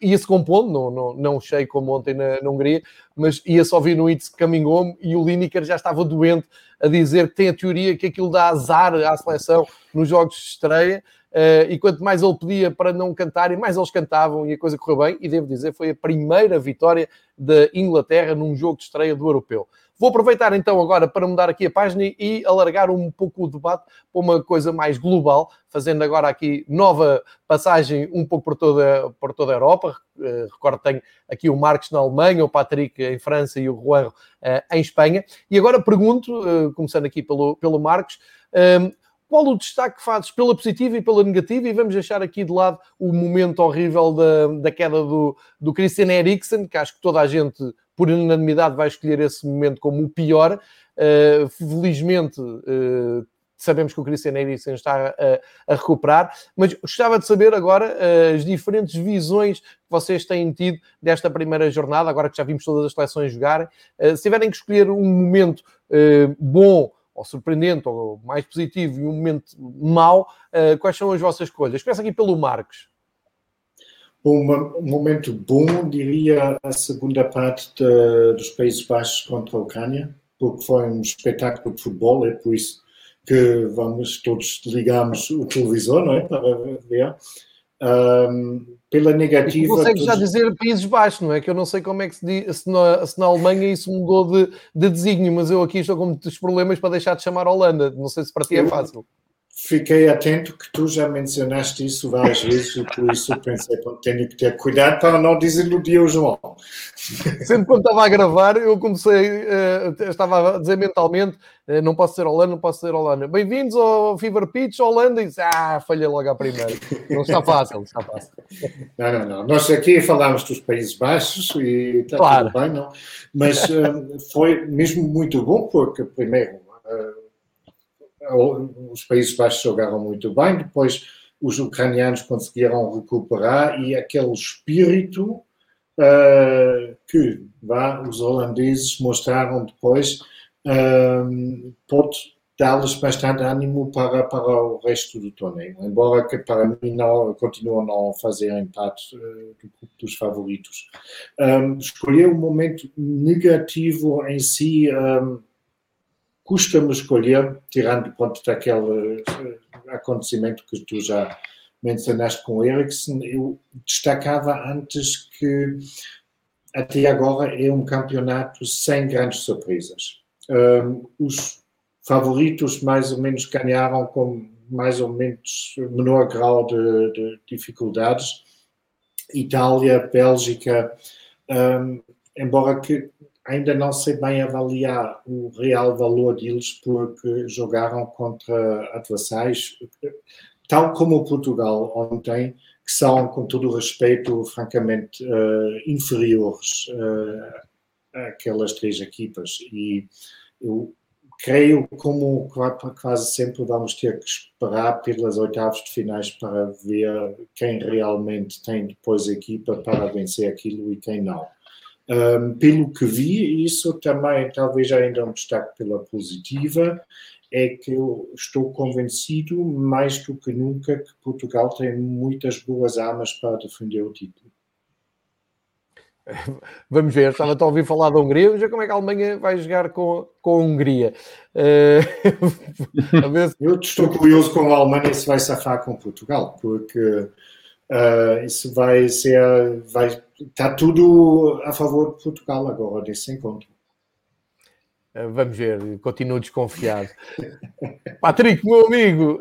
ia-se compondo, não, não, não cheio como ontem na, na Hungria, mas ia-se ouvir no It's Coming Home e o Lineker já estava doente a dizer que tem a teoria que aquilo dá azar à seleção nos jogos de estreia. Uh, e quanto mais ele pedia para não cantarem, mais eles cantavam e a coisa correu bem. E devo dizer, foi a primeira vitória da Inglaterra num jogo de estreia do Europeu. Vou aproveitar então agora para mudar aqui a página e alargar um pouco o debate para uma coisa mais global, fazendo agora aqui nova passagem um pouco por toda, por toda a Europa. Uh, recordo que tenho aqui o Marcos na Alemanha, o Patrick em França e o Juan uh, em Espanha. E agora pergunto, uh, começando aqui pelo, pelo Marcos, qual o destaque que fazes pela positiva e pela negativa? E vamos deixar aqui de lado o momento horrível da, da queda do, do Christian Eriksen, que acho que toda a gente por unanimidade, vai escolher esse momento como o pior. Uh, felizmente, uh, sabemos que o Christian Eriksen está a, a, recuperar, mas gostava de saber agora uh, as diferentes visões que vocês têm tido desta primeira jornada, agora que já vimos todas as seleções jogarem. se tiverem que escolher um momento bom ou surpreendente, ou mais positivo, e um momento mau, quais são as vossas escolhas? Começa aqui pelo Marcos. Um momento bom, diria, a segunda parte de, dos Países Baixos contra a Ucrânia, porque foi um espetáculo de futebol, é por isso que vamos todos ligamos o televisor, não é? Para ver. Um, pela negativa. Consegues já dizer Países Baixos, não é? Que eu não sei como é que se diz, se na, se na Alemanha isso mudou de, de desígnio, mas eu aqui estou com muitos problemas para deixar de chamar Holanda. Não sei se para ti é fácil fiquei atento que tu já mencionaste isso várias vezes e por isso pensei que tenho que ter cuidado para não desiludir o João. Sempre quando estava a gravar, eu comecei, uh, estava a dizer mentalmente, uh, não posso ser Holanda, não posso ser Holanda. Bem-vindos ao Fever Pitch, Holanda, e disse, ah, falhei logo à primeira. Não está fácil, não está fácil. Não, não, não. Nós aqui falamos dos Países Baixos e está claro. tudo bem, não? Mas uh, foi mesmo muito bom, porque primeiro os Países Baixos jogaram muito bem, depois os ucranianos conseguiram recuperar e aquele espírito uh, que vá, os holandeses mostraram depois uh, pode dar-lhes bastante ânimo para, para o resto do torneio, embora que para mim não, continua a não fazer empate uh, dos favoritos. Um, escolher um momento negativo em si um, custa-me escolher, tirando ponto daquele eh, acontecimento que tu já mencionaste com o Eriksen, eu destacava antes que até agora é um campeonato sem grandes surpresas. Um, os favoritos mais ou menos ganharam com mais ou menos menor grau de, de dificuldades. Itália, Bélgica, um, embora que ainda não sei bem avaliar o real valor deles porque jogaram contra adversários, tal como o Portugal ontem, que são, com todo o respeito, francamente uh, inferiores uh, àquelas três equipas. E eu creio, como quase sempre vamos ter que esperar pelas oitavas de finais para ver quem realmente tem depois equipa para vencer aquilo e quem não. Um, pelo que vi, isso também talvez ainda um destaque pela positiva, é que eu estou convencido, mais do que nunca, que Portugal tem muitas boas armas para defender o título. Vamos ver, estava a ouvir falar da Hungria, ver como é que a Alemanha vai jogar com, com a Hungria. Uh. Eu estou curioso com a Alemanha se vai safar com Portugal, porque Uh, isso vai ser, vai, está tudo a favor de Portugal agora desse encontro. Vamos ver, continuo desconfiado. Patrick, meu amigo,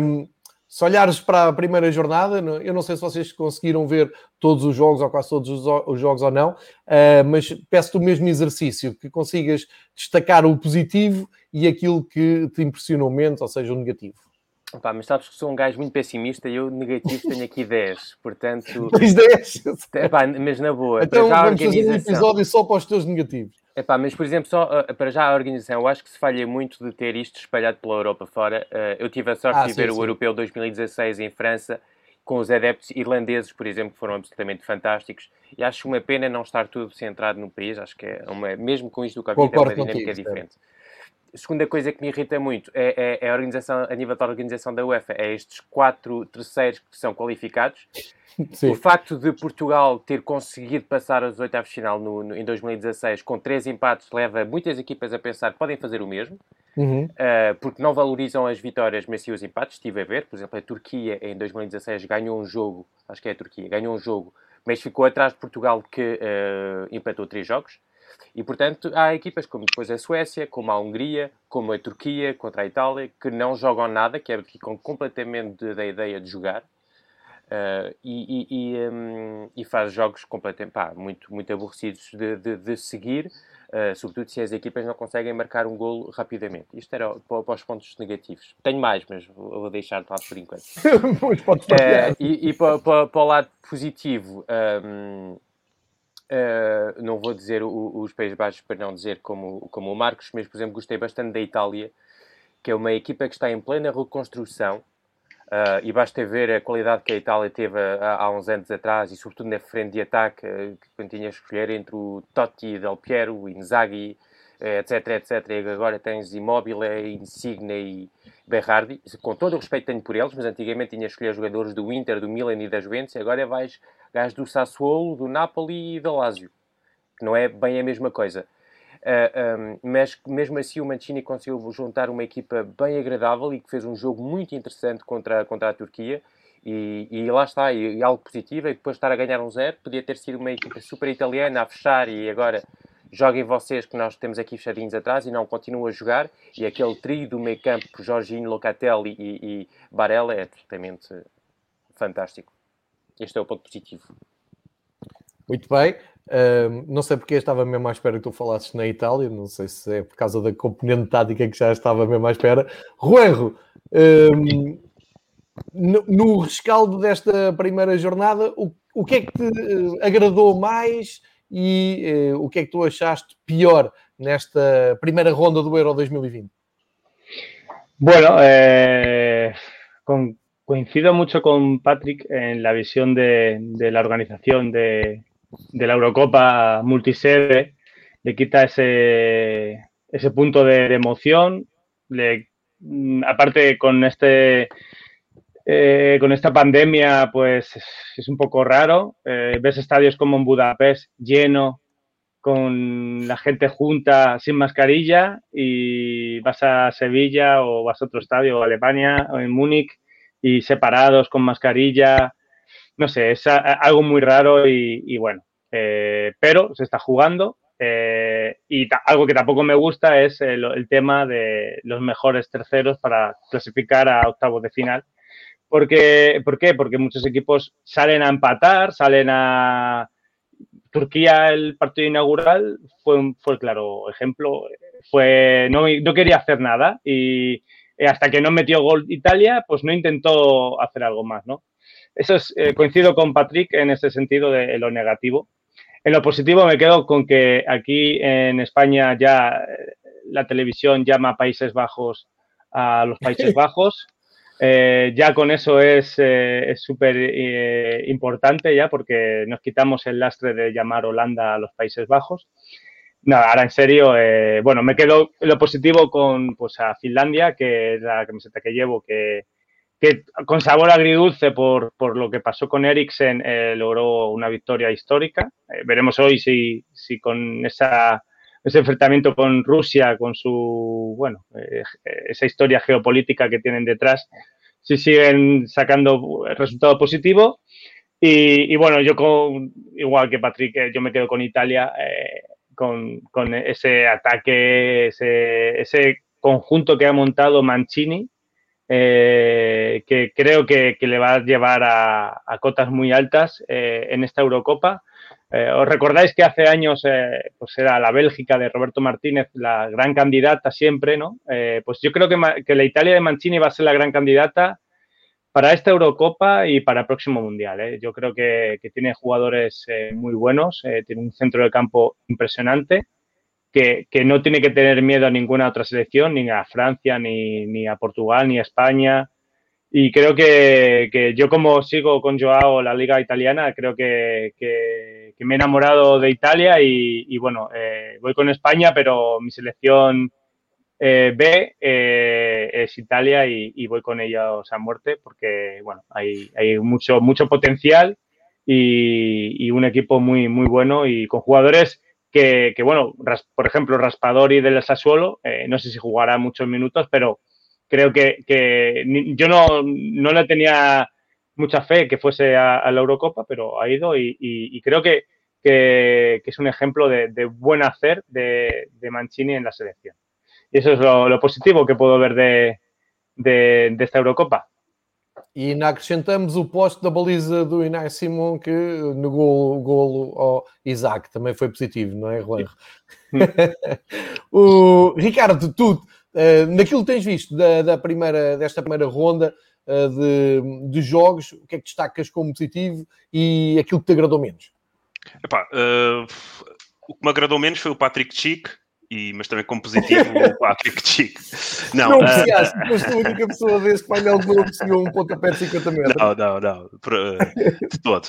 um, se olhares para a primeira jornada, eu não sei se vocês conseguiram ver todos os jogos ou quase todos os jogos ou não, uh, mas peço-te o mesmo exercício, que consigas destacar o positivo e aquilo que te impressionou menos, ou seja, o negativo. Pá, mas sabes que sou um gajo muito pessimista e eu negativo tenho aqui 10, portanto... Tens 10? Pá, mas na boa. Então vamos fazer um episódio só para os teus negativos. Epá, mas, por exemplo, só uh, para já a organização, eu acho que se falha muito de ter isto espalhado pela Europa fora. Uh, eu tive a sorte ah, de sim, ver sim. o Europeu 2016 em França, com os adeptos irlandeses, por exemplo, que foram absolutamente fantásticos. E acho uma pena não estar tudo centrado no país. Acho que é uma, mesmo com isto do Covid, Concordo é uma dinâmica contigo, diferente. A segunda coisa que me irrita muito é, é, é, a organização, a nível da organização da UEFA, é estes quatro terceiros que são qualificados Sim. O facto de Portugal ter conseguido passar as oitavas de final no, no, em 2016 com três empates leva muitas equipas a pensar que podem fazer o mesmo, uhum. uh, porque não valorizam as vitórias, mas sim os empates. Estive a ver, por exemplo, a Turquia em 2016 ganhou um jogo, acho que é a Turquia, ganhou um jogo, mas ficou atrás de Portugal que uh, empatou três jogos. E, portanto, há equipas como depois a Suécia, como a Hungria, como a Turquia contra a Itália, que não jogam nada, que ficam completamente da ideia de jogar. Uh, e, e, um, e, faz jogos completamente, pá, muito, muito aborrecidos de, de, de seguir, uh, sobretudo se as equipas não conseguem marcar um golo rapidamente. Isto era para, para os pontos negativos. Tenho mais, mas vou, deixar de lado por enquanto. uh, e, e para, para, para, o lado positivo, um, não vou dizer o, os Países Baixos para não dizer como, como o Marcos, mas, por exemplo, gostei bastante da Itália, que é uma equipa que está em plena reconstrução. Uh, e basta ver a qualidade que a Itália teve há, há uns anos atrás e, sobretudo, na frente de ataque, uh, quando tinha a escolher entre o Totti, Del Piero, Inzaghi, uh, etc, etc. E agora tens Immobile, Insigne e Berardi. Com todo o respeito que tenho por eles, mas antigamente tinha escolher jogadores do Inter, do Milan e da Juventus. E agora vais gajos do Sassuolo, do Napoli e do Lazio, que não é bem a mesma coisa. Uh, ah, um, mas mesmo assim o Mancini conseguiu juntar uma equipa bem agradável e que fez um jogo muito interessante contra, contra a Turquia. E, e lá está, e, e, algo positivo, e depois estar a ganhar um zero, podia ter sido uma equipa super italiana a fechar e agora joguem vocês que nós temos aqui fechadinhos atrás e não continuam a jogar. E aquele trio do meio campo, Jorginho, Locatelli e, e Barella é absolutamente fantástico. Este é o ponto positivo. Muito bem. Uh, não sei porque estava mesmo à espera que tu falasses na Itália, não sei se é por causa da componente tática que já estava mesmo à espera. Ruerro, uh, no, no, rescaldo desta primeira jornada, o, o que é que te uh, agradou mais e uh, o que é que tu achaste pior nesta primeira ronda do Euro 2020? Bueno, eh, con, coincido mucho con Patrick en la visión de, de la organización de, de la Eurocopa multisede, le quita ese, ese punto de, emoción. Le, mm, aparte con este eh, con esta pandemia, pues es un poco raro. Eh, ves estadios como en Budapest lleno, con la gente junta sin mascarilla, y vas a Sevilla o vas a otro estadio, o Alemania o en Múnich, y separados con mascarilla no sé, es algo muy raro y, bueno, eh, pero se está jugando. Eh, y algo que tampoco me gusta es el, tema de los mejores terceros para clasificar a octavos de final. Porque, ¿Por qué? Porque muchos equipos salen a empatar, salen a... Turquía, el partido inaugural, fue, un, fue claro ejemplo. Fue, no, no quería hacer nada y hasta que no metió gol Italia, pues no intentó hacer algo más, ¿no? Eso es, eh, coincido con Patrick en ese sentido de lo negativo. En lo positivo me quedo con que aquí en España ya eh, la televisión llama Países Bajos a los Países Bajos. Eh, ya con eso es súper importante ya porque nos quitamos el lastre de llamar Holanda a los Países Bajos. Nada, ahora en serio, bueno, me quedo lo positivo con pues a Finlandia, que es la camiseta que llevo, que, que con sabor agridulce por, por lo que pasó con Eriksen eh, logró una victoria histórica. Eh, veremos hoy si, si con esa, ese enfrentamiento con Rusia, con su, bueno, eh, esa historia geopolítica que tienen detrás, si siguen sacando resultado positivo. Y, bueno, yo con, igual que Patrick, eh, yo me quedo con Italia, eh, con, con, ese ataque, ese, ese, conjunto que ha montado Mancini, eh, que creo que, que, le va a llevar a, cotas muy altas en esta Eurocopa. ¿Os recordáis que hace años pues era la Bélgica de Roberto Martínez la gran candidata siempre, ¿no? pues yo creo que, que la Italia de Mancini va a ser la gran candidata para esta Eurocopa y para el próximo Mundial. ¿eh? Yo creo que, tiene jugadores eh, muy buenos, eh, tiene un centro de campo impresionante, que, no tiene que tener miedo a ninguna otra selección, ni a Francia, ni, a Portugal, ni a España. Y creo que, yo como sigo con Joao la liga italiana, creo que, me he enamorado de Italia y, y bueno, voy con España, pero mi selección eh, B eh, es Italia y, voy con ellos a muerte porque, bueno, hay, hay mucho, mucho potencial y, un equipo muy, muy bueno y con jugadores que, bueno, por ejemplo, Raspadori del Sassuolo, eh, no sé si jugará muchos minutos, pero creo que, yo no, no le tenía mucha fe que fuese a, la Eurocopa, pero ha ido y, creo que, que, es un ejemplo de, buen hacer de Mancini en la selección. Y eso es lo, positivo que puedo ver de, de, desta Eurocopa. E ainda acrescentamos o poste da baliza do Inai Simon que negou o golo ao Isaac, também foi positivo, não é, Juan? o, Ricardo, tu, uh, naquilo que tens visto da, da, primeira, desta primeira ronda uh, de, de, jogos, o que é que destacas como positivo e aquilo que te agradou menos? Epá, uh, o que me agradou menos foi o Patrick Chick, e, mas também como positivo o Patrick Chico. Não, não apreciaste, uh, mas a única pessoa desse painel que não apreciou um pontapé de 50 metros. Não, não, não, de todo.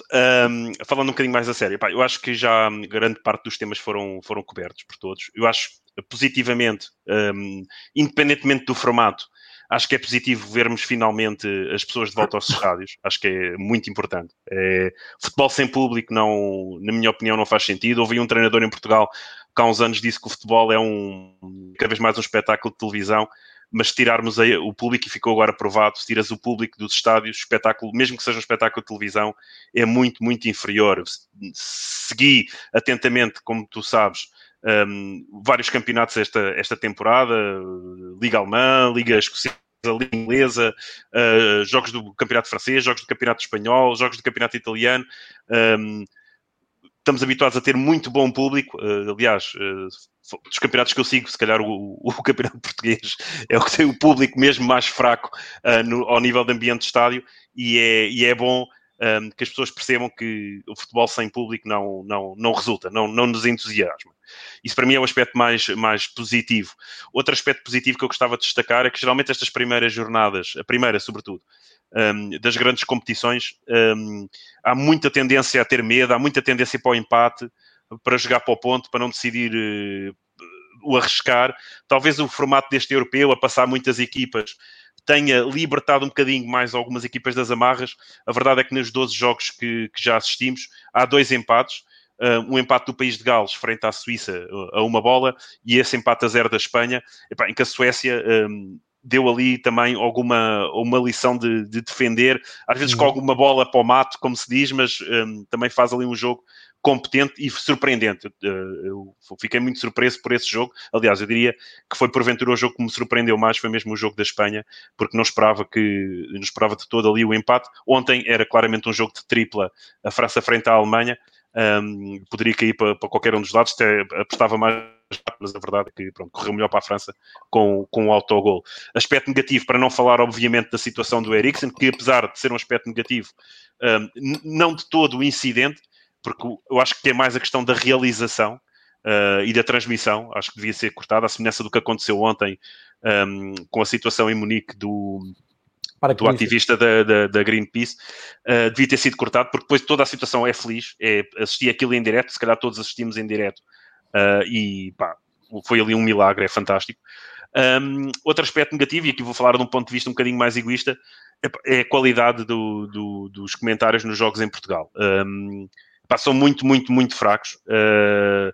Um, falando um bocadinho mais a sério, pá, eu acho que já grande parte dos temas foram, foram cobertos por todos. Eu acho positivamente, um, independentemente do formato, acho que é positivo vermos finalmente as pessoas de volta aos estádios. Acho que é muito importante. É, futebol sem público, não, na minha opinião, não faz sentido. Houve um treinador em Portugal que há uns anos disse que o futebol é um cada vez mais um espetáculo de televisão, mas se tirarmos o público, e ficou agora provado, se tiras o público dos estádios, espetáculo, mesmo que seja um espetáculo de televisão, é muito, muito inferior. Segui atentamente, como tu sabes, um, vários campeonatos esta, esta temporada, Liga Alemã, Liga Escocesa, Liga Inglesa, uh, jogos do Campeonato Francês, jogos do Campeonato Espanhol, jogos do Campeonato Italiano. Um, estamos habituados a ter muito bom público. Uh, aliás, uh, dos campeonatos que eu sigo, se calhar o, o, campeonato português é o que tem o público mesmo mais fraco uh, no, ao nível de ambiente de estádio e é, e é bom um, ehm, que as pessoas percebam que o futebol sem público não, não, não resulta, não, não nos entusiasma. Isso para mim é o aspecto mais, mais positivo. Outro aspecto positivo que eu gostava de destacar é que geralmente estas primeiras jornadas, a primeira sobretudo, um, das grandes competições, um, há muita tendência a ter medo, há muita tendência para o empate, para jogar para o ponto, para não decidir uh, o arriscar. Talvez o formato deste europeu, a passar muitas equipas, tenha libertado um bocadinho mais algumas equipas das amarras. A verdade é que nos 12 jogos que, que já assistimos, há dois empates. Um empate do país de Gales frente à Suíça a uma bola e esse empate a zero da Espanha, em que a Suécia deu ali também alguma uma lição de, de defender, às vezes uhum. com alguma bola para o mato, como se diz, mas um, também faz ali um jogo competente e surpreendente. Eu fiquei muito surpreso por esse jogo. Aliás, eu diria que foi porventura o jogo que me surpreendeu mais, foi mesmo o jogo da Espanha, porque não esperava que não esperava de todo ali o empate. Ontem era claramente um jogo de tripla, a França frente à Alemanha. Um, poderia cair para, para, qualquer um dos lados, até apostava mais mas a verdade é que pronto, correu melhor para a França com, com o autogol. Aspecto negativo, para não falar, obviamente, da situação do Eriksen, que apesar de ser um aspecto negativo, um, não de todo o incidente, porque eu acho que é mais a questão da realização uh, e da transmissão, acho que devia ser cortada, a semelhança do que aconteceu ontem um, com a situação em Munique do, do ativista da, da, da Greenpeace, uh, devia ter sido cortado, porque depois toda a situação é feliz, é assistir aquilo em direto, se calhar todos assistimos em direto Uh, e pá, foi ali um milagre, é fantástico. Um, outro aspecto negativo, e aqui vou falar de um ponto de vista um bocadinho mais egoísta, é, é a qualidade do, do, dos comentários nos jogos em Portugal. Um, pá, são muito, muito, muito fracos. Uh,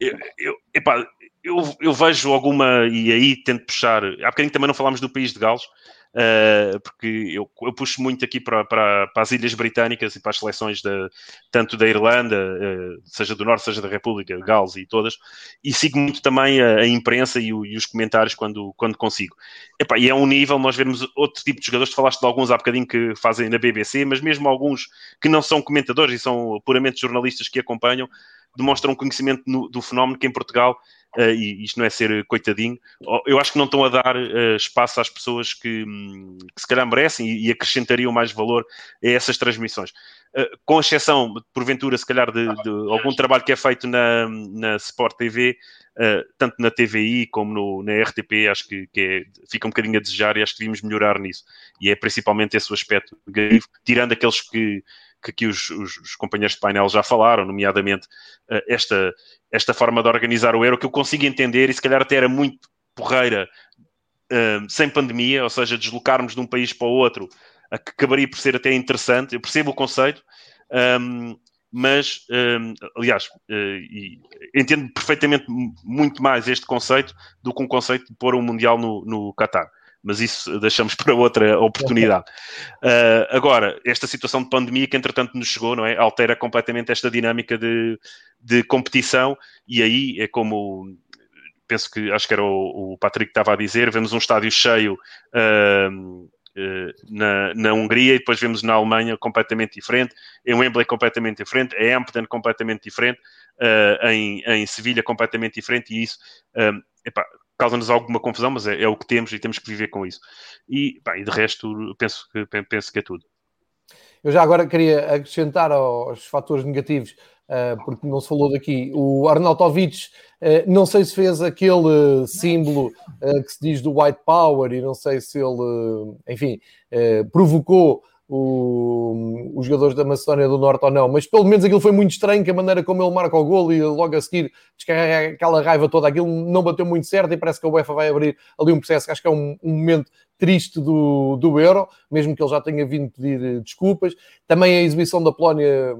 eu, eu, epá, eu, eu, vejo alguma, e aí tento puxar, há bocadinho também não falámos do país de Gales, uh, porque eu, eu, puxo muito aqui para, para, para, as Ilhas Britânicas e para as seleções de, tanto da Irlanda, uh, seja do Norte, seja da República, Gales e todas, e sigo muito também a, a imprensa e, o, e, os comentários quando, quando consigo. E é um nível, nós vemos outro tipo de jogadores, falaste de alguns há bocadinho que fazem na BBC, mas mesmo alguns que não são comentadores e são puramente jornalistas que acompanham, demonstram conhecimento no, do fenómeno que em Portugal uh, e isto não é ser coitadinho, eu acho que não estão a dar uh, espaço às pessoas que, um, que, se calhar merecem e, e, acrescentariam mais valor a essas transmissões. Uh, com exceção, porventura, se calhar, de, de, algum trabalho que é feito na, na Sport TV, tanto na TVI como no, na RTP, acho que, que é, fica um bocadinho a desejar e acho que devíamos melhorar nisso. E é principalmente esse o aspecto tirando aqueles que que aqui os, os, os, companheiros de painel já falaram, nomeadamente uh, esta, esta forma de organizar o Euro, que eu consigo entender e se calhar até era muito porreira uh, sem pandemia, ou seja, deslocarmos de um país para o outro, acabaria por ser até interessante. Eu percebo o conceito, ehm, mas, ehm, aliás, uh, entendo perfeitamente muito mais este conceito do que um conceito de pôr um Mundial no, no Qatar mas isso deixamos para outra oportunidade. Uh, agora, esta situação de pandemia que entretanto nos chegou, não é? Altera completamente esta dinâmica de, de competição e aí é como penso que acho que era o, o Patrick que estava a dizer, vemos um estádio cheio uh, uh, na, na Hungria e depois vemos na Alemanha completamente diferente, em Wembley completamente diferente, em Amsterdam completamente diferente, em, em Sevilha completamente diferente e isso epá, causa-nos alguma confusão, mas é, é, o que temos e temos que viver com isso. E, bem, e de resto, penso que, penso que é tudo. Eu já agora queria acrescentar aos fatores negativos, uh, porque não se falou daqui, o Arnautovic, uh, não sei se fez aquele símbolo uh, que se diz do white power e não sei se ele, enfim, provocou o, os jogadores da Macedónia do Norte ou não, mas pelo menos aquilo foi muito estranho, que a maneira como ele marca o golo e logo a seguir descarrega aquela raiva toda, aquilo não bateu muito certo e parece que a UEFA vai abrir ali um processo acho que é um, um momento triste do, do Euro, mesmo que ele já tenha vindo pedir eh, desculpas. Também a exibição da Polónia,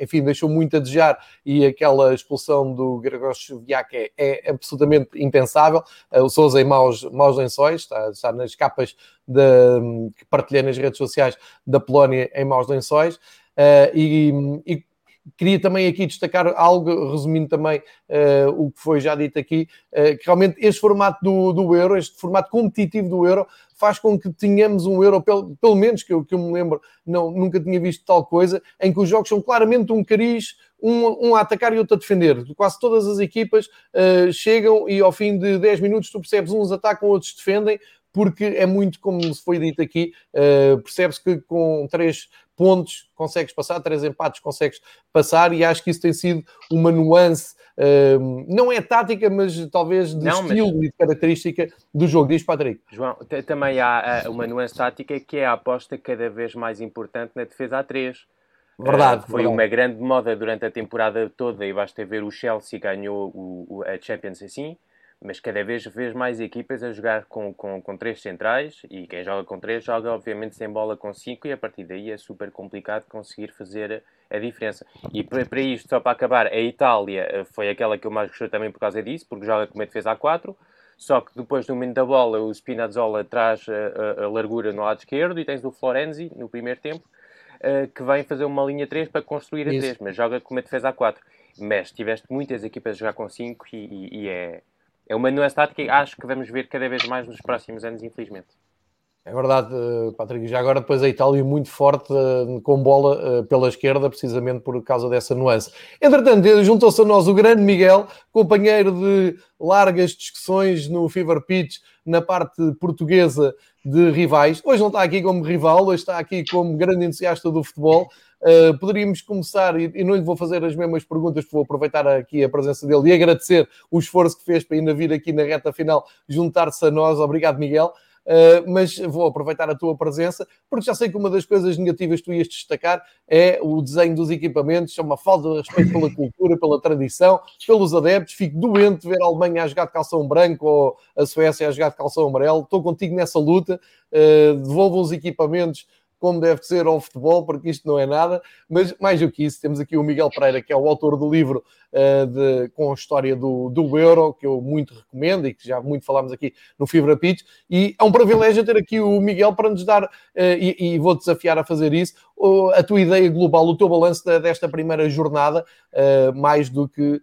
enfim, deixou muito a desejar e aquela expulsão do Grigoschowiak é, é absolutamente impensável. Eh, o Sousa em maus, maus lençóis, está, está nas capas de, que partilhei nas redes sociais da Polónia em maus lençóis. Uh, e, e Queria também aqui destacar algo, resumindo também uh, o que foi já dito aqui, uh, que realmente este formato do, do Euro, este formato competitivo do Euro, faz com que tenhamos um Euro, pelo, pelo menos que eu, que eu me lembro, não, nunca tinha visto tal coisa, em que os jogos são claramente um cariz, um, um a atacar e outro a defender. Quase todas as equipas uh, chegam e ao fim de 10 minutos tu percebes uns atacam, outros defendem, porque é muito como se foi dito aqui, uh, percebe-se que com três pontos consegues passar, três empates consegues passar, e acho que isso tem sido uma nuance, uh, não é tática, mas talvez de não, estilo mas... e de característica do jogo. Diz Patrick. João, também há uma nuance tática que é a aposta cada vez mais importante na defesa a três. Verdade. Uh, foi verdade. uma grande moda durante a temporada toda e basta ver o Chelsea ganhou o, o, a Champions assim mas cada vez vês mais equipas a jogar com, com, com três centrais e quem joga com três joga obviamente sem bola com cinco e a partir daí é super complicado conseguir fazer a diferença. E para, para isto, só para acabar, a Itália eh, foi aquela que eu mais gostei também por causa disso, porque joga com uma defesa a 4 só que depois do momento da bola o Spinazzola traz a, a, a, largura no lado esquerdo e tens o Florenzi no primeiro tempo que vem fazer uma linha 3 para construir a 3, mas joga com uma defesa a 4 mas tiveste muitas equipas a jogar com 5 e, e, e é, é uma nuance tática que acho que vamos ver cada vez mais nos próximos anos, infelizmente. É verdade, eh, Patrick. Já agora depois a Itália muito forte eh, com bola eh, pela esquerda, precisamente por causa dessa nuance. Entretanto, juntou-se a nós o grande Miguel, companheiro de largas discussões no Fever Pitch na parte portuguesa de rivais. Hoje não está aqui como rival, hoje está aqui como grande entusiasta do futebol. Poderíamos começar, e, não lhe vou fazer as mesmas perguntas, vou aproveitar aqui a presença dele e agradecer o esforço que fez para ainda vir aqui na reta final juntar-se a nós. Obrigado, Miguel. Uh, mas vou aproveitar a tua presença, porque já sei que uma das coisas negativas que tu ias destacar é o desenho dos equipamentos, é uma falta de respeito pela cultura, pela tradição, pelos adeptos. Fico doente de ver a Alemanha a jogar de calção branco ou a Suécia a jogar de calção amarelo. Estou contigo nessa luta. Uh, devolvam os equipamentos como deve ser ao futebol, porque isto não é nada, mas mais do que isso, temos aqui o Miguel Pereira, que é o autor do livro uh, de, com a história do, do Euro, que eu muito recomendo e que já muito falámos aqui no Fibra Pitch, e é um privilégio ter aqui o Miguel para nos dar, uh, e, e vou desafiar a fazer isso, uh, a tua ideia global, o teu balanço desta primeira jornada, uh, mais do que,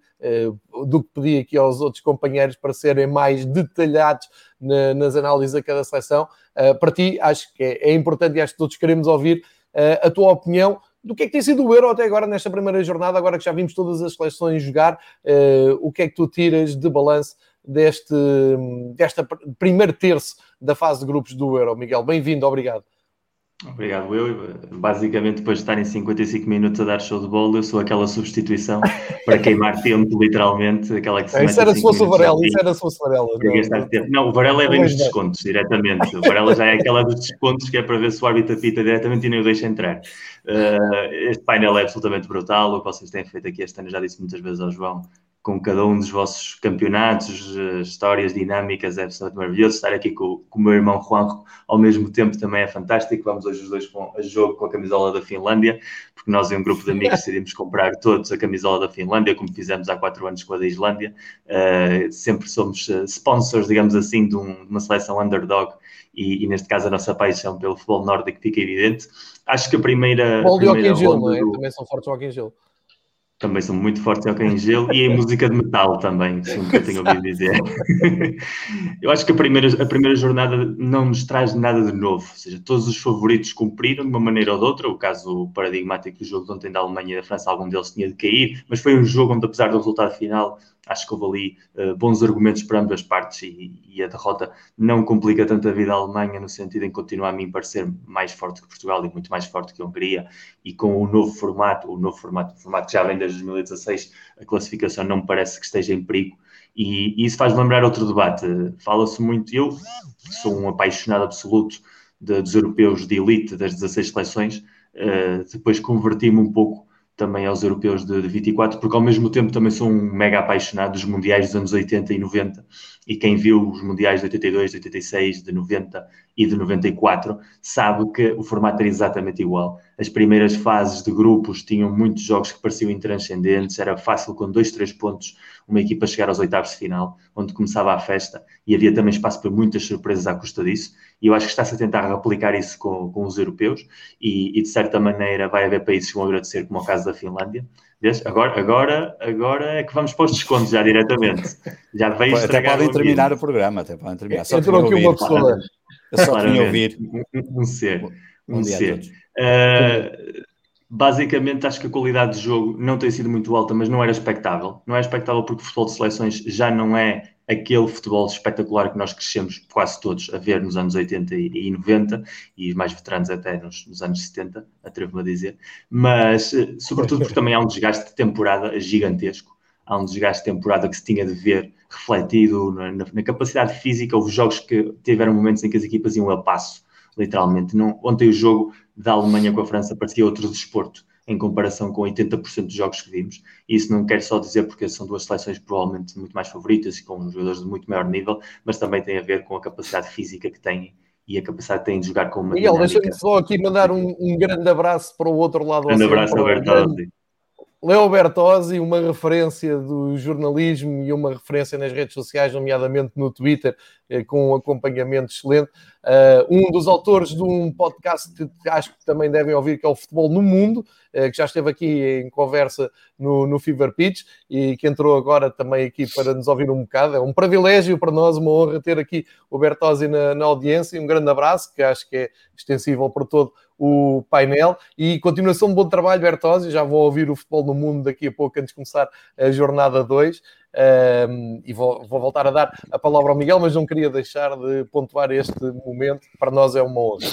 do que pedi aqui aos outros companheiros para serem mais detalhados na, nas análises a cada seleção. Uh, para ti, acho que é, é, importante e acho que todos queremos ouvir uh, a tua opinião do que é que tem sido o Euro até agora nesta primeira jornada, agora que já vimos todas as seleções jogar, uh, o que é que tu tiras de balanço deste, desta primeiro terço da fase de grupos do Euro? Miguel, bem-vindo, obrigado. Obrigado, eu. Basicamente, depois de estarem 55 minutos a dar show de bola, eu sou aquela substituição para queimar tempo, literalmente. Aquela que se isso era se fosse o Varela, isso era se fosse o Varela. Não, não, o Varela é bem dos descontos, diretamente. O Varela já é aquela dos descontos que é para ver se o árbitro apita diretamente e nem o deixa entrar. Uh, este painel é absolutamente brutal. O que vocês têm feito aqui este ano, já disse muitas vezes ao João, com cada um dos vossos campeonatos, eh, histórias dinâmicas, é absolutamente maravilhoso. Estar aqui com, com o meu irmão Juan ao mesmo tempo também é fantástico. Vamos hoje os dois com, a jogo com a camisola da Finlândia, porque nós e um grupo de amigos decidimos comprar todos a camisola da Finlândia, como fizemos há quatro anos com a da Islândia. Uh, sempre somos uh, sponsors, digamos assim, de, um, de uma seleção underdog e, e, neste caso a nossa paixão pelo futebol nórdico fica evidente. Acho que a primeira. Bom, primeira Gil, não é? Do... Também são fortes o Gil também são muito fortes ao em gelo e em música de metal também, segundo que eu tenho ouvido dizer. eu acho que a primeira, a primeira jornada não nos traz nada de novo, ou seja, todos os favoritos cumpriram de uma maneira ou de outra, o caso paradigmático do jogo de ontem da Alemanha e da França, algum deles tinha de cair, mas foi um jogo onde apesar do resultado final acho que houve ali uh, bons argumentos para ambas partes e, e, a derrota não complica tanto a vida à Alemanha no sentido em continuar a mim parecer mais forte que Portugal e muito mais forte que a Hungria e com o novo formato, o novo formato, o formato que já vem desde 2016, a classificação não me parece que esteja em perigo e, e isso faz lembrar outro debate. Fala-se muito, eu sou um apaixonado absoluto de, dos europeus de elite das 16 seleções, uh, depois converti-me um pouco também aos europeus de, de 24, porque ao mesmo tempo também sou um mega apaixonado dos mundiais dos anos 80 e 90, e quem viu os mundiais de 82, de 86, de 90 e de 94 sabe que o formato era exatamente igual. As primeiras fases de grupos tinham muitos jogos que pareciam intranscendentes, era fácil com dois, três pontos uma equipa chegar aos oitavos de final, onde começava a festa, e havia também espaço para muitas surpresas à custa disso, e eu acho que está-se a tentar replicar isso com, com os europeus, e, e, de certa maneira vai haver países que vão agradecer, como é o caso da Finlândia. Agora, agora, agora é que vamos para os descontos já diretamente. Já veio Até podem terminar o programa, até podem terminar. Só Entrou aqui uma pessoa. Eu só queria ouvir. Um ser. Um ser. Uh, basicamente acho que a qualidade de jogo não tem sido muito alta, mas não era expectável. Não é expectável porque o futebol de seleções já não é aquele futebol espetacular que nós crescemos quase todos a ver nos anos 80 e 90 e mais veteranos até nos, nos anos 70, atrevo-me a dizer, mas eh, sobretudo porque também há um desgaste de temporada gigantesco, há um desgaste de temporada que se tinha de ver refletido na, na, na capacidade física, houve jogos que tiveram momentos em que as equipas iam a passo, literalmente. Não, ontem o jogo da Alemanha com a França parecia outro desporto em comparação com 80% dos jogos que vimos. E isso não quer só dizer porque são duas seleções provavelmente muito mais favoritas e com jogadores de muito maior nível, mas também tem a ver com a capacidade física que têm e a capacidade que têm de jogar com uma Miguel, deixa-me só aqui mandar um, um, grande abraço para o outro lado. Um grande abraço, Alberto. Leo Bertozzi, uma referência do jornalismo e uma referência nas redes sociais, nomeadamente no Twitter, eh, com um acompanhamento excelente. Uh, um dos autores de um podcast que acho que também devem ouvir, que é o Futebol no Mundo, uh, que já esteve aqui em conversa no, no Fever Pitch e que entrou agora também aqui para nos ouvir um bocado. É um privilégio para nós, uma honra ter aqui o Bertozzi na, na audiência. Um grande abraço, que acho que é extensível para todo o painel. E continuação de bom trabalho, Bertozzi. Já vou ouvir o Futebol no Mundo daqui a pouco, antes de começar a jornada 2. Um, e vou, vou, voltar a dar a palavra ao Miguel, mas não queria deixar de pontuar este momento, para nós é uma honra.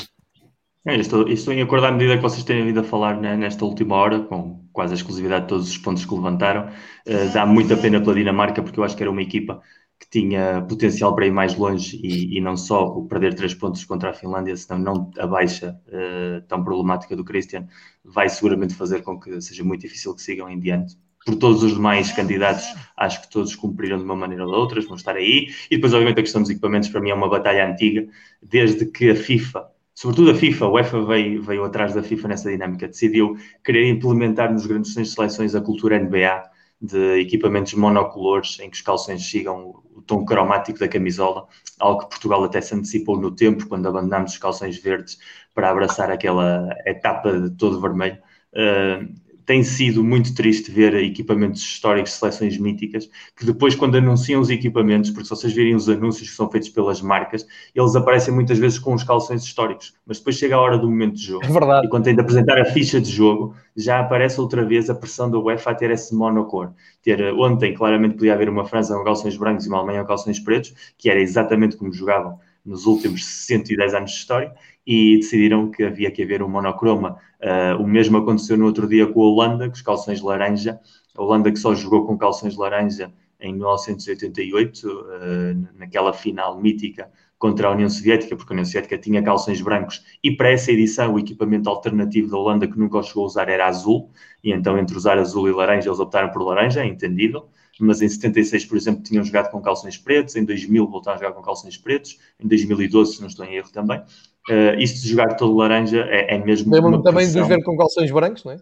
É, estou, estou em acordo à medida que vocês têm vindo a falar né, nesta última hora, com quase a exclusividade de todos os pontos que levantaram. Uh, dá muita pena pela Dinamarca, porque eu acho que era uma equipa que tinha potencial para ir mais longe e, e não só o perder três pontos contra a Finlândia, senão não a baixa uh, tão problemática do Christian, vai seguramente fazer com que seja muito difícil que sigam em diante por todos os demais candidatos, acho que todos cumpriram de uma maneira ou de outra, vão estar aí. E depois, obviamente, a questão dos equipamentos para mim é uma batalha antiga, desde que a FIFA sobretudo a FIFA, a UEFA veio, veio atrás da FIFA nessa dinâmica, decidiu querer implementar nos grandes seleções a cultura NBA de equipamentos monocolores em que os calções sigam o tom cromático da camisola, algo que Portugal até se antecipou no tempo quando abandonámos os calções verdes para abraçar aquela etapa de todo vermelho. Uh, tem sido muito triste ver equipamentos históricos seleções míticas que depois, quando anunciam os equipamentos, porque se vocês virem os anúncios que são feitos pelas marcas, eles aparecem muitas vezes com os calções históricos, mas depois chega a hora do momento de jogo. É verdade. E quando tem de apresentar a ficha de jogo, já aparece outra vez a pressão da UEFA a ter esse monocor. Ter, ontem, claramente, podia haver uma França com calções brancos e uma Alemanha com calções pretos, que era exatamente como jogavam nos últimos 110 anos de história, e decidiram que havia que haver um monocroma. Uh, o mesmo aconteceu no outro dia com a Holanda, com os calções laranja. A Holanda que só jogou com calções laranja em 1988, uh, ah, naquela final mítica contra a União Soviética, porque a União Soviética tinha calções brancos e para essa edição o equipamento alternativo da Holanda que nunca chegou a usar era azul, e então entre usar azul e laranja eles optaram por laranja, é entendível, mas em 76, por exemplo, tinham jogado com calções pretos, em 2000 voltaram a jogar com calções pretos, em 2012, se não estou em erro também, uh, isto de jogar todo laranja é, é mesmo. Lembro-me também de ver com calções brancos, não é?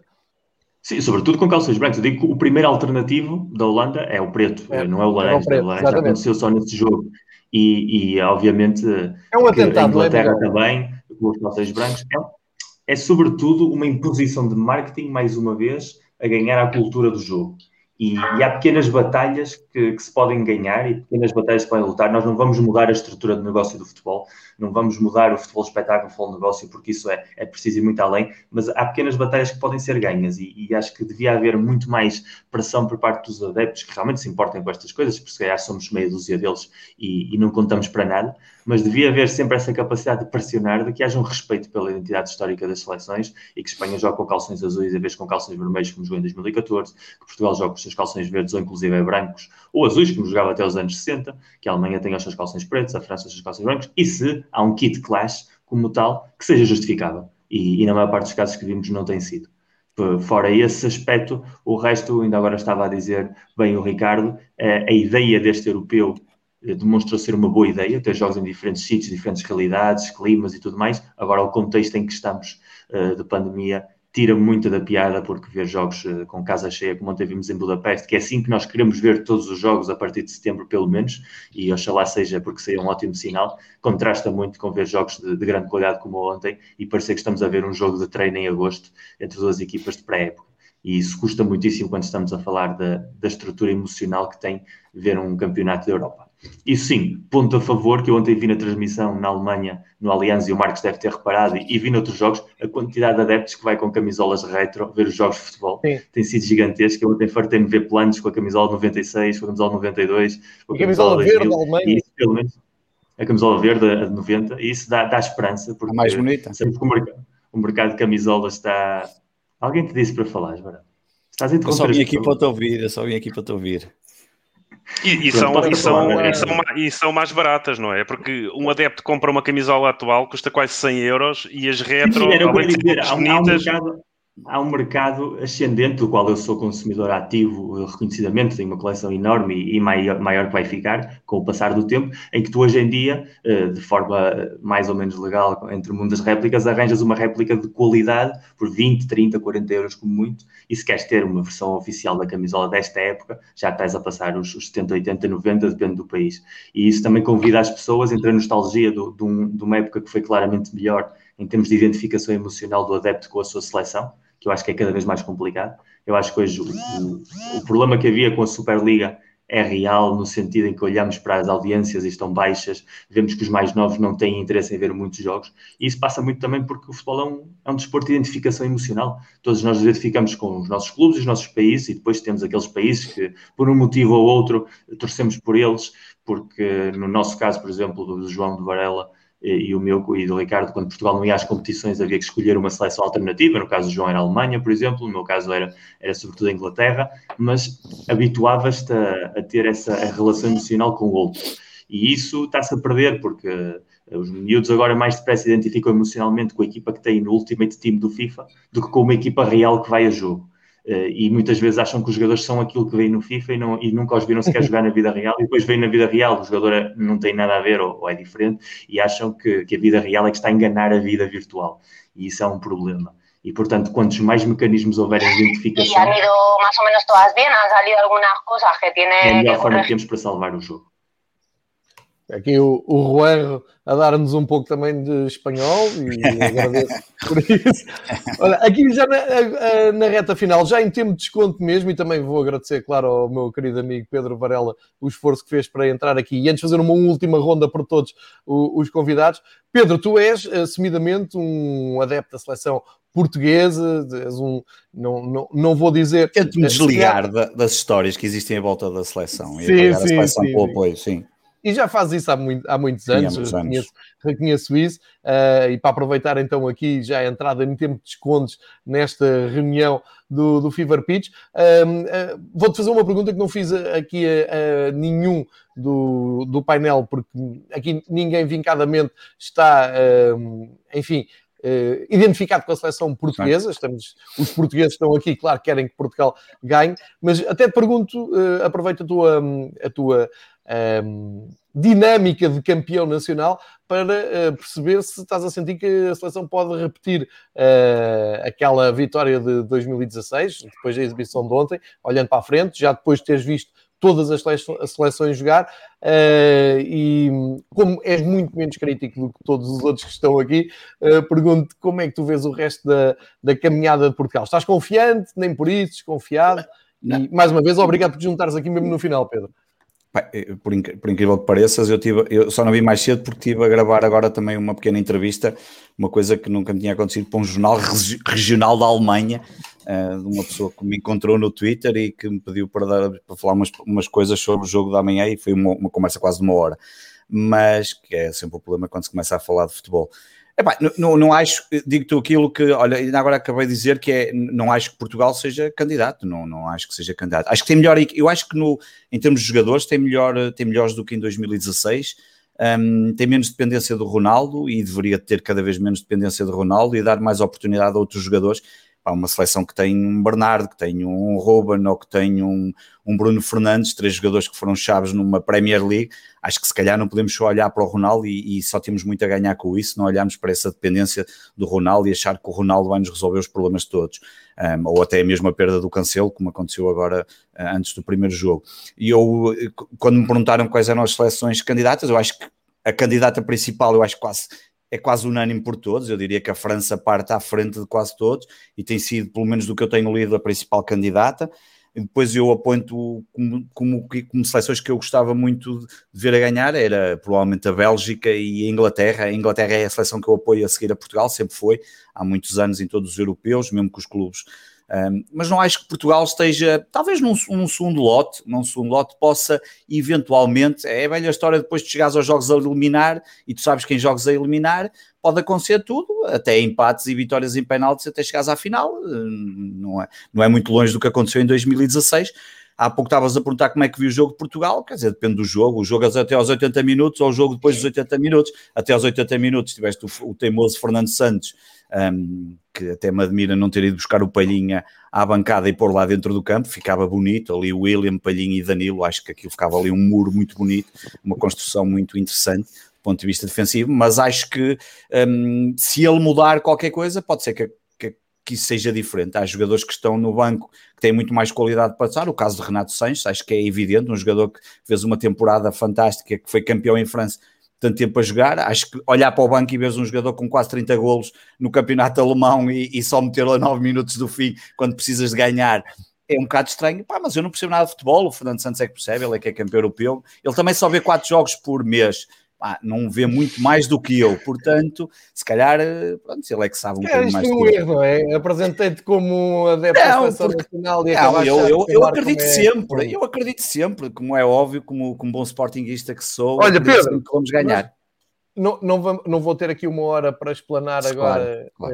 Sim, sobretudo com calções brancos. Eu digo que o primeiro alternativo da Holanda é o preto, é, não é o laranja. É o, preto, o laranja exatamente. aconteceu só nesse jogo. E, e obviamente é um atentado, a Inglaterra é também, com os calções brancos, é, é sobretudo uma imposição de marketing, mais uma vez, a ganhar a cultura do jogo. E, e, há pequenas batalhas que, que, se podem ganhar e pequenas batalhas que podem lutar. Nós não vamos mudar a estrutura de negócio do futebol, não vamos mudar o futebol espetáculo, o futebol negócio, porque isso é, é preciso ir muito além, mas há pequenas batalhas que podem ser ganhas e, e, acho que devia haver muito mais pressão por parte dos adeptos que realmente se importem com estas coisas, porque se calhar somos meia dúzia deles e, e não contamos para nada, mas devia haver sempre essa capacidade de pressionar, de que haja um respeito pela identidade histórica das seleções e que Espanha jogue com calções azuis em vez com calções vermelhos, como jogou em 2014, que Portugal jogue com os seus calções verdes ou inclusive brancos ou azuis, como jogava até os anos 60, que a Alemanha tem os seus calções pretos, a França os seus calções brancos, e se há um kit clash como tal que seja justificável. E, e na maior parte dos casos que vimos não tem sido. Fora esse aspecto, o resto, ainda agora estava a dizer bem o Ricardo, eh, a ideia deste europeu eh, demonstrou ser uma boa ideia, ter jogos em diferentes sítios, diferentes realidades, climas e tudo mais. Agora, o contexto em que estamos uh, de pandemia tira muito da piada, porque ver jogos uh, com casa cheia, como ontem vimos em Budapeste, que é assim que nós queremos ver todos os jogos a partir de setembro, pelo menos, e oxalá seja porque seria um ótimo sinal, contrasta muito com ver jogos de, de grande qualidade como ontem e parecer que estamos a ver um jogo de treino em agosto entre duas equipas de pré-época. E isso custa muitíssimo quando estamos a falar da, da estrutura emocional que tem ver um campeonato da Europa. Isso sim, ponto a favor, que eu ontem vi na transmissão na Alemanha, no Allianz, e o Marcos deve ter reparado, e, vi noutros jogos, a quantidade de adeptos que vai com camisolas retro ver os jogos de futebol sim. tem sido gigantesca. Eu ontem fartei-me ver planos com a camisola 96, com a camisola 92, com a camisola, camisola verde da Alemanha. E isso, pelo menos, a camisola verde, a de 90, e isso dá, dá esperança. Porque a mais bonita. Sabemos que o mercado, o mercado de camisolas está... Alguém te disse para falar, Joana? Estás a eu só vim aqui para te ouvir, eu só vim aqui para te ouvir. E, e, são, e, são, e, são, e são mais baratas, não é? Porque um adepto compra uma camisola atual, custa quase 100 euros e as retro, Sim, além de bonitas... há, um mercado, há um mercado ascendente, do qual eu sou consumidor ativo, reconhecidamente, tenho uma coleção enorme e maior, maior que vai ficar com o passar do tempo, em que tu hoje em dia, eh, de forma mais ou menos legal, entre o mundo das réplicas, arranjas uma réplica de qualidade por 20, 30, 40 euros como muito, e se queres ter uma versão oficial da camisola desta época, já estás a passar os, os 70, 80, 90, depende do país. E isso também convida as pessoas, entre a nostalgia do, um, de uma época que foi claramente melhor em termos de identificação emocional do adepto com a sua seleção, que eu acho que é cada vez mais complicado. Eu acho que hoje o, o, problema que havia com a Superliga é real no sentido em que olhamos para as audiências e estão baixas, vemos que os mais novos não têm interesse em ver muitos jogos, e isso passa muito também porque o futebol é um, é um desporto de identificação emocional. Todos nós identificamos com os nossos clubes, os nossos países, e depois temos aqueles países que, por um motivo ou outro, torcemos por eles, porque no nosso caso, por exemplo, do João de Varela, e, o meu e do Ricardo, quando Portugal não ia às competições, havia que escolher uma seleção alternativa. No caso do João era a Alemanha, por exemplo, no meu caso era, era sobretudo a Inglaterra, mas habituavas-te a, a, ter essa relação emocional com o outro. E isso está-se a perder, porque os miúdos agora mais depressa identificam emocionalmente com a equipa que tem no Ultimate Team do FIFA do que com uma equipa real que vai a jogo. Uh, e muitas vezes acham que os jogadores são aquilo que vêm no FIFA e, não, e nunca os viram sequer jogar na vida real, e depois vêm na vida real, o jogador é, não tem nada a ver ou, ou é diferente, e acham que, que, a vida real é que está a enganar a vida virtual. E isso é um problema. E, portanto, quantos mais mecanismos houverem de identificação... E han ido mais ou menos todas bem? Han salido algumas coisas que tienen... É a melhor forma que temos para salvar o jogo. Aqui o, o Juan a dar-nos um pouco também de espanhol e agradeço por isso. Olha, aqui já na, na, reta final, já em tempo de desconto mesmo, e também vou agradecer, claro, ao meu querido amigo Pedro Varela o esforço que fez para entrar aqui. E antes de fazer uma última ronda por todos os, convidados, Pedro, tu és assumidamente um adepto da seleção portuguesa, és um, não, não, não vou dizer... Tento-me desligar da, das histórias que existem à volta da seleção sim, e apoiar a seleção sim, pelo apoio, sim e já faz isso há, muito, há muitos anos, Sim, muitos reconheço, reconheço, isso, uh, e para aproveitar então aqui já a entrada em tempo de descontos nesta reunião do, do Fever Pitch, uh, vou-te fazer uma pergunta que não fiz aqui a, a, nenhum do, do painel, porque aqui ninguém vincadamente está, enfim, Uh, identificado com a seleção portuguesa. Estamos, os portugueses estão aqui, claro, querem que Portugal ganhe, mas até te pergunto, uh, aproveita a tua, a tua um, dinâmica de campeão nacional para uh, perceber se estás a sentir que a seleção pode repetir uh, aquela vitória de 2016, depois da exibição de ontem, olhando para a frente, já depois de teres visto todas as seleções jogar uh, e como és muito menos crítico do que todos os outros que estão aqui, uh, pergunto como é que tu vês o resto da, da caminhada de Portugal? Estás confiante? Nem por isso? Desconfiado? E mais uma vez, obrigado por juntares aqui mesmo no final, Pedro. Eh, por, por, incrível que pareças, eu, tive, eu só não vi mais cedo porque estive a gravar agora também uma pequena entrevista, uma coisa que nunca me tinha acontecido para um jornal regional da Alemanha, uh, de uma pessoa que me encontrou no Twitter e que me pediu para, dar, para falar umas, umas coisas sobre o jogo da manhã e foi uma, uma conversa quase de uma hora. Mas que é sempre o problema quando se começa a falar de futebol. Epá, não, não acho, digo-te aquilo que, olha, ainda agora acabei de dizer que é, não acho que Portugal seja candidato, não, não acho que seja candidato. Acho que tem melhor, eu acho que no, em termos de jogadores tem, melhor, tem melhores do que em 2016, um, tem menos dependência do Ronaldo e deveria ter cada vez menos dependência do Ronaldo e dar mais oportunidade a outros jogadores Há uma seleção que tem um Bernardo, que tem um Ruben ou que tem um, um Bruno Fernandes, três jogadores que foram chaves numa Premier League. Acho que se calhar não podemos só olhar para o Ronaldo e, e só temos muito a ganhar com isso, não olharmos para essa dependência do Ronaldo e achar que o Ronaldo vai nos resolver os problemas todos. Um, ou até mesmo a perda do Cancelo, como aconteceu agora uh, antes do primeiro jogo. E eu, quando me perguntaram quais eram as seleções candidatas, eu acho que a candidata principal, eu acho quase é quase unânime por todos. Eu diria que a França parte à frente de quase todos e tem sido, pelo menos do que eu tenho lido, a principal candidata. E depois eu aponto como, como, como, seleções que eu gostava muito de ver a ganhar, era provavelmente a Bélgica e a Inglaterra. A Inglaterra é a seleção que eu apoio a seguir a Portugal, sempre foi, há muitos anos em todos os europeus, mesmo que os clubes um, mas não acho que Portugal esteja, talvez num, num, segundo lote, num segundo lote possa eventualmente, é a velha história depois de chegares aos jogos a eliminar e tu sabes quem jogos a eliminar, pode acontecer tudo, até empates e vitórias em penaltis até chegares à final, hum, não é, não é muito longe do que aconteceu em 2016. Há pouco estavas a perguntar como é que viu o jogo de Portugal, quer dizer, depende do jogo. O jogo é até aos 80 minutos ou o jogo depois dos 80 minutos. Até aos 80 minutos tiveste o, o teimoso Fernando Santos um, que até me admira não ter ido buscar o Palhinha à bancada e pôr lá dentro do campo, ficava bonito, ali o William, Palhinha e Danilo, acho que aquilo ficava ali um muro muito bonito, uma construção muito interessante ponto de vista defensivo, mas acho que um, se ele mudar qualquer coisa, pode ser que, que, que isso seja diferente. Há jogadores que estão no banco que têm muito mais qualidade para passar, o caso de Renato Sanches, acho que é evidente, um jogador que fez uma temporada fantástica, que foi campeão em França, tanto tempo a jogar. Acho que olhar para o banco e ver um jogador com quase 30 golos no campeonato alemão e, e só metê-lo a 9 minutos do fim quando precisas de ganhar é um bocado estranho. Pá, mas eu não percebo nada de futebol. O Fernando Santos é que percebe, ele é que é campeão europeu. Ele também só vê 4 jogos por mês não vê muito mais do que eu, portanto, se calhar, eh, pronto, ele é que sabe um é, bocadinho mais. É um erro, é? Apresentei-te como adepto da seleção nacional e não, eu, eu, eu acredito é... sempre, eu acredito sempre, como é óbvio, como, como bom sportinguista que sou, Olha, Pedro, que vamos ganhar. Não, não, vou, não vou ter aqui uma hora para explanar agora claro.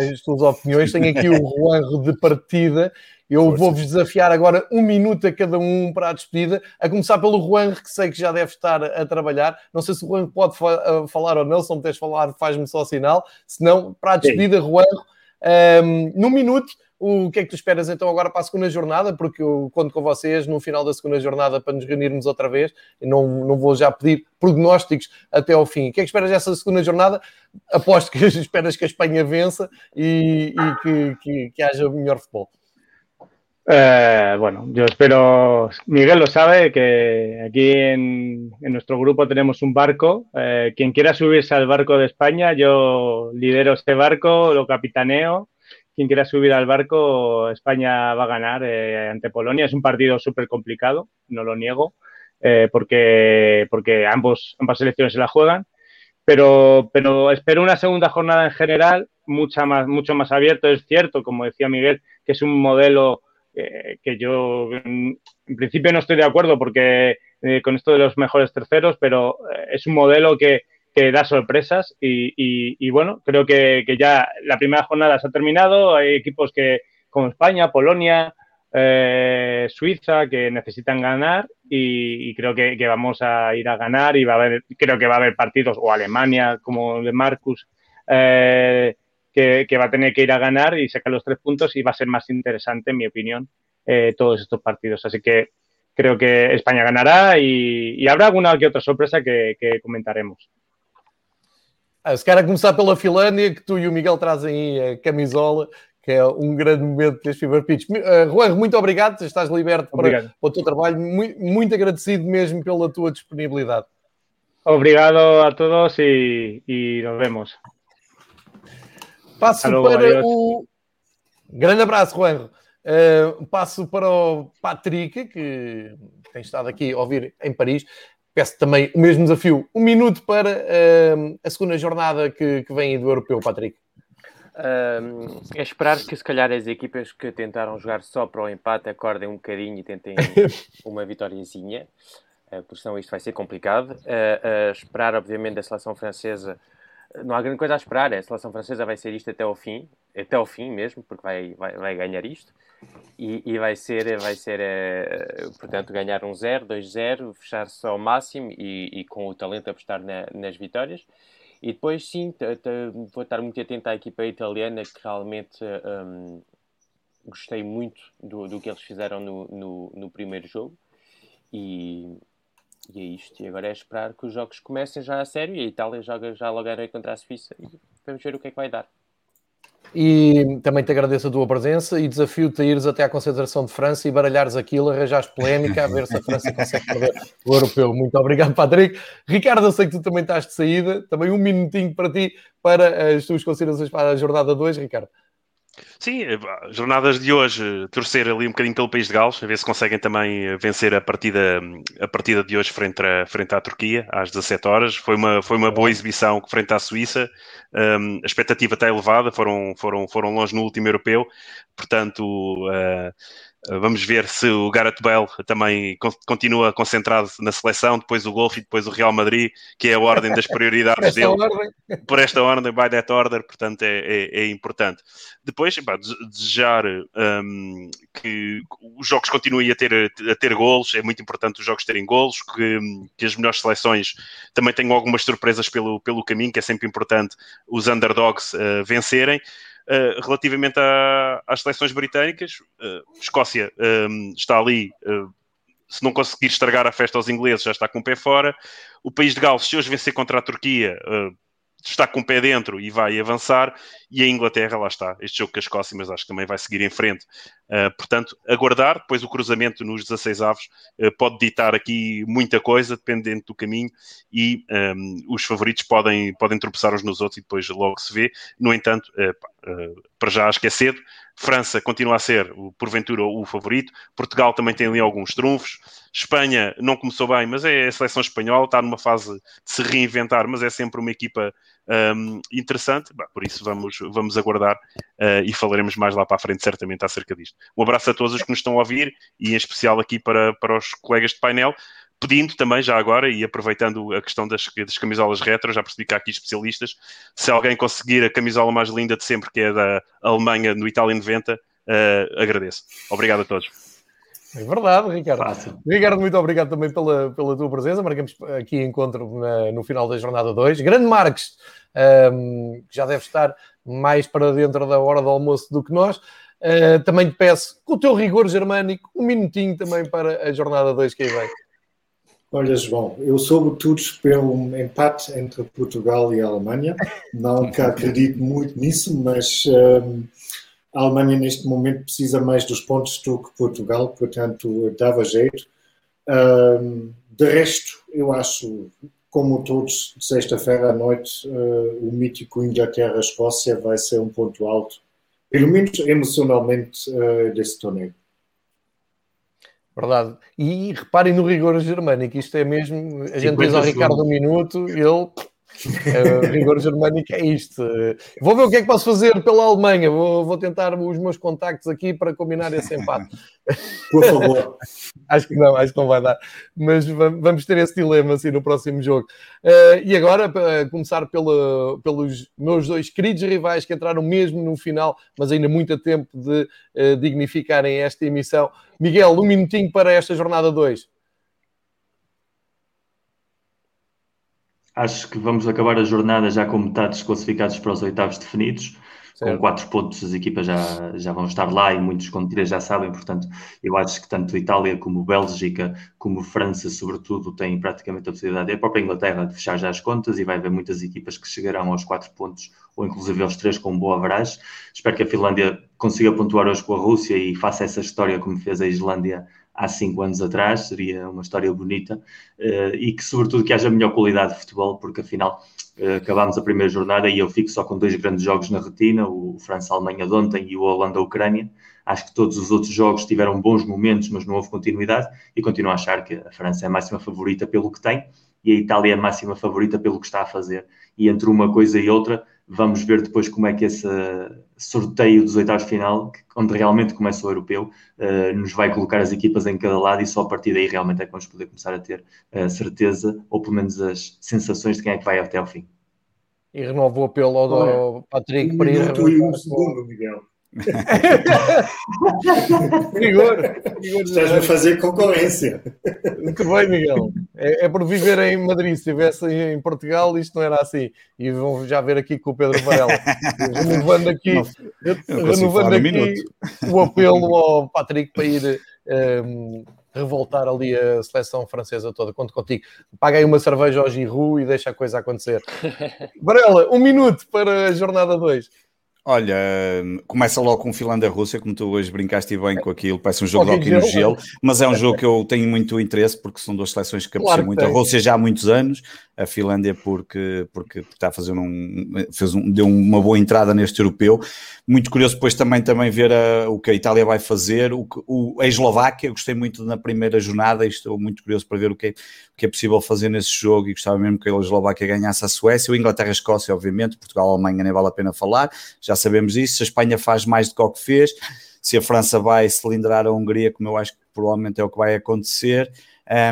Eh, as tuas opiniões. Tenho aqui o Juan de partida eu vou-vos desafiar agora um minuto a cada um para a despedida, a começar pelo Juan, que sei que já deve estar a trabalhar. Não sei se o Juan pode fa falar ou não, se não me tens falar, faz-me só sinal. Se não, para a despedida, Juan, Um, num minuto, o que é que tu esperas então agora para a segunda jornada? Porque eu conto com vocês no final da segunda jornada para nos reunirmos outra vez. Não, não vou já pedir prognósticos até ao fim. O que é que esperas dessa segunda jornada? Aposto que esperas que a Espanha vença e, e que, que, que haja melhor futebol. Eh, bueno, yo espero, Miguel lo sabe, que aquí en, en nuestro grupo tenemos un barco. Eh, quien quiera subirse al barco de España, yo lidero ese barco, lo capitaneo. Quien quiera subir al barco, España va a ganar eh, ante Polonia. Es un partido súper complicado, no lo niego, eh, porque, porque ambos, ambas selecciones se la juegan. Pero, pero espero una segunda jornada en general mucha más, mucho más abierto. Es cierto, como decía Miguel, que es un modelo que yo en principio no estoy de acuerdo porque eh, con esto de los mejores terceros, pero eh, es un modelo que, que da sorpresas y, y, bueno, creo que, que, ya la primera jornada se ha terminado, hay equipos que como España, Polonia, eh, Suiza que necesitan ganar y, y creo que, que, vamos a ir a ganar y va a haber, creo que va a haber partidos o Alemania como de Marcus. Eh, que, que, va a tener que ir a ganar y sacar los tres puntos y va a ser más interesante, en mi opinión, eh, todos estos partidos. Así que creo que España ganará y, y habrá alguna que otra sorpresa que, que comentaremos. Ah, se calhar começar pela Finlândia, que tu e o Miguel trazem a camisola, que é um grande momento deste Fever Pitch. Uh, Juan, muito obrigado, estás liberto para, para, o teu trabalho, muito, muito agradecido mesmo pela tua disponibilidade. Obrigado a todos e, e nos vemos. Passo Alô, para o. Grande abraço, Juan. Uh, passo para o Patrick, que tem estado aqui a ouvir em Paris. Peço também o mesmo desafio. Um minuto para uh, a segunda jornada que, que vem do europeu, Patrick. Um, é esperar que se calhar as equipas que tentaram jogar só para o empate acordem um bocadinho e tentem uma vitóriazinha, uh, porque senão isto vai ser complicado. Uh, uh, esperar, obviamente, da seleção francesa não há grande coisa a esperar. A seleção francesa vai ser isto até ao fim, até ao fim mesmo, porque vai, vai, vai ganhar isto. E, e, vai ser, vai ser uh, portanto, ganhar um 0, 2-0, fechar só ao máximo e, e, com o talento apostar na, nas vitórias. E depois, sim, vou estar muito atento à equipa italiana, que realmente um, gostei muito do, do que eles fizeram no, no, no primeiro jogo. E, e é isto. E agora é esperar que os jogos comecem já a sério e a Itália joga já logo contra a Suíça e vamos ver o que é que vai dar. E também te agradeço a tua presença e desafio-te a ires até à concentração de França e baralhares aquilo, arranjares polémica, a ver se a França consegue perder o europeu. Muito obrigado, Patrick. Ricardo, eu sei que tu também estás de saída. Também um minutinho para ti, para as tuas considerações para a jornada 2, Ricardo. Sim, eh, jornadas de hoje, torcer ali um bocadinho pelo país de Gales, a ver se conseguem também eh, vencer a partida, a partida de hoje frente, a, frente à Turquia, às 17 horas. Foi uma, foi uma boa exibição frente à Suíça. Um, a expectativa está elevada, foram, foram, foram longe no último europeu, portanto. Uh, Vamos ver se o Gareth Bale também continua concentrado na seleção, depois o Golfe e depois o Real Madrid, que é a ordem das prioridades dele. Ordem. Por esta ordem, by that order, portanto é, é, é importante. Depois, pá, desejar um, que os jogos continuem a ter, a ter golos, é muito importante os jogos terem golos, que, que as melhores seleções também tenham algumas surpresas pelo, pelo caminho, que é sempre importante os underdogs uh, vencerem. Uh, relativamente às seleções britânicas, uh, Escócia um, está ali, uh, se não conseguir estragar a festa aos ingleses, já está com o pé fora. O país de Gales, se hoje vencer contra a Turquia, está com o pé dentro e vai avançar, e a Inglaterra, lá está, este jogo com a Escócia, mas acho que também vai seguir em frente. Uh, portanto, aguardar, depois o cruzamento nos 16 avos uh, pode ditar aqui muita coisa, dependendo do caminho, e um, os favoritos podem, podem tropeçar uns nos outros e depois logo se vê. No entanto, uh, para já acho que é cedo, França continua a ser, porventura, o favorito. Portugal também tem ali alguns trunfos. Espanha não começou bem, mas é a seleção espanhola, está numa fase de se reinventar, mas é sempre uma equipa um, interessante. Bah, por isso vamos, vamos aguardar uh, e falaremos mais lá para a frente, certamente, acerca disto. Um abraço a todos os que nos estão a ouvir e em especial aqui para, para os colegas de painel pedindo também, já agora, e aproveitando a questão das, das camisolas retro, já percebi que há aqui especialistas, se alguém conseguir a camisola mais linda de sempre, que é da Alemanha no Itália 90, uh, agradeço. Obrigado a todos. É verdade, Ricardo. Fácil. Ricardo, muito obrigado também pela, pela tua presença. Marcamos aqui encontro na, no final da jornada 2. Grande Marques, um, que já deve estar mais para dentro da hora do almoço do que nós. Uh, também te peço, com o teu rigor germânico, um minutinho também para a jornada 2 que aí vem. Olha, João, eu sobretudo pelo empate entre Portugal e a Alemanha. Não que acredito muito nisso, mas um, a Alemanha neste momento precisa mais dos pontos do que Portugal, portanto dava jeito. Um, de resto, eu acho, como todos, sexta-feira à noite, uh, o mítico Inglaterra-Escócia vai ser um ponto alto, pelo menos emocionalmente, uh, desse torneio. Verdade. E reparem no rigor germânico, isto é mesmo. A gente diz ao Ricardo um minuto, ele Uh, rigor germânico é isto. vou ver o que é que posso fazer pela Alemanha. Vou, vou, tentar os meus contactos aqui para combinar esse empate. Por favor. acho que não, acho que não vai dar. Mas vamos ter esse dilema assim no próximo jogo. Uh, e agora, para começar pela, pelos meus dois queridos rivais que entraram mesmo no final, mas ainda muito a tempo de uh, dignificarem esta emissão. Miguel, um minutinho para esta jornada 2. Acho que vamos acabar a jornada já com metade dos classificados para os oitavos definidos. Certo. Com quatro pontos, as equipas já, já vão estar lá e muitos com três já sabem. Portanto, eu acho que tanto Itália como Bélgica, como França, sobretudo, têm praticamente a possibilidade, e a própria Inglaterra, de fechar já as contas. E vai haver muitas equipas que chegarão aos quatro pontos, ou inclusive aos três, com boa average. Espero que a Finlândia consiga pontuar hoje com a Rússia e faça essa história como fez a Islândia há cinco anos atrás, seria uma história bonita uh, e que, sobretudo, que haja melhor qualidade de futebol, porque afinal uh, acabámos a primeira jornada e eu fico só com dois grandes jogos na retina, o França-Alemanha de ontem e o Holanda-Ucrânia. Acho que todos os outros jogos tiveram bons momentos, mas não houve continuidade e continuo a achar que a França é a máxima favorita pelo que tem e a Itália é a máxima favorita pelo que está a fazer. E entre uma coisa e outra, vamos ver depois como é que esse sorteio dos oitavos de final, onde realmente começa o europeu, uh, nos vai colocar as equipas em cada lado e só a partir daí realmente é que vamos poder começar a ter a certeza, ou pelo menos as sensações de quem é que vai até ao fim. E renovo o apelo ao do Patrick para ir. Um segundo, Miguel. Rigor, rigor Estás a fazer concorrência. Muito bem, Miguel. É, é, por viver em Madrid. Se estivesse em Portugal, isto não era assim. E vão já ver aqui com o Pedro Varela. Renovando aqui, não, renovando aqui o apelo ao Patrick para ir um, revoltar ali a seleção francesa toda. Conto contigo. Paga aí uma cerveja ao Giroud e deixa a coisa acontecer. Varela, um minuto para a jornada 2. Olha, começa logo com Finlândia-Rússia, como tu hoje brincaste bem com aquilo, parece um jogo de hockey no gelo, mas é um jogo que eu tenho muito interesse porque são duas seleções que apreciam muito. A Rússia já há muitos anos, a Finlândia porque, porque está a fazer um, fez um, deu uma boa entrada neste europeu. Muito curioso depois também, também ver a, o que a Itália vai fazer, o, o, a Eslováquia, gostei muito na primeira jornada e estou muito curioso para ver o que, é, o que é possível fazer nesse jogo e gostava mesmo que a Eslováquia ganhasse a Suécia, o Inglaterra-Escócia, obviamente, Portugal, Alemanha nem vale a pena falar, já sabemos isso, a Espanha faz mais do que o que fez, se a França vai cilindrar a Hungria, como eu acho que provavelmente é o que vai acontecer,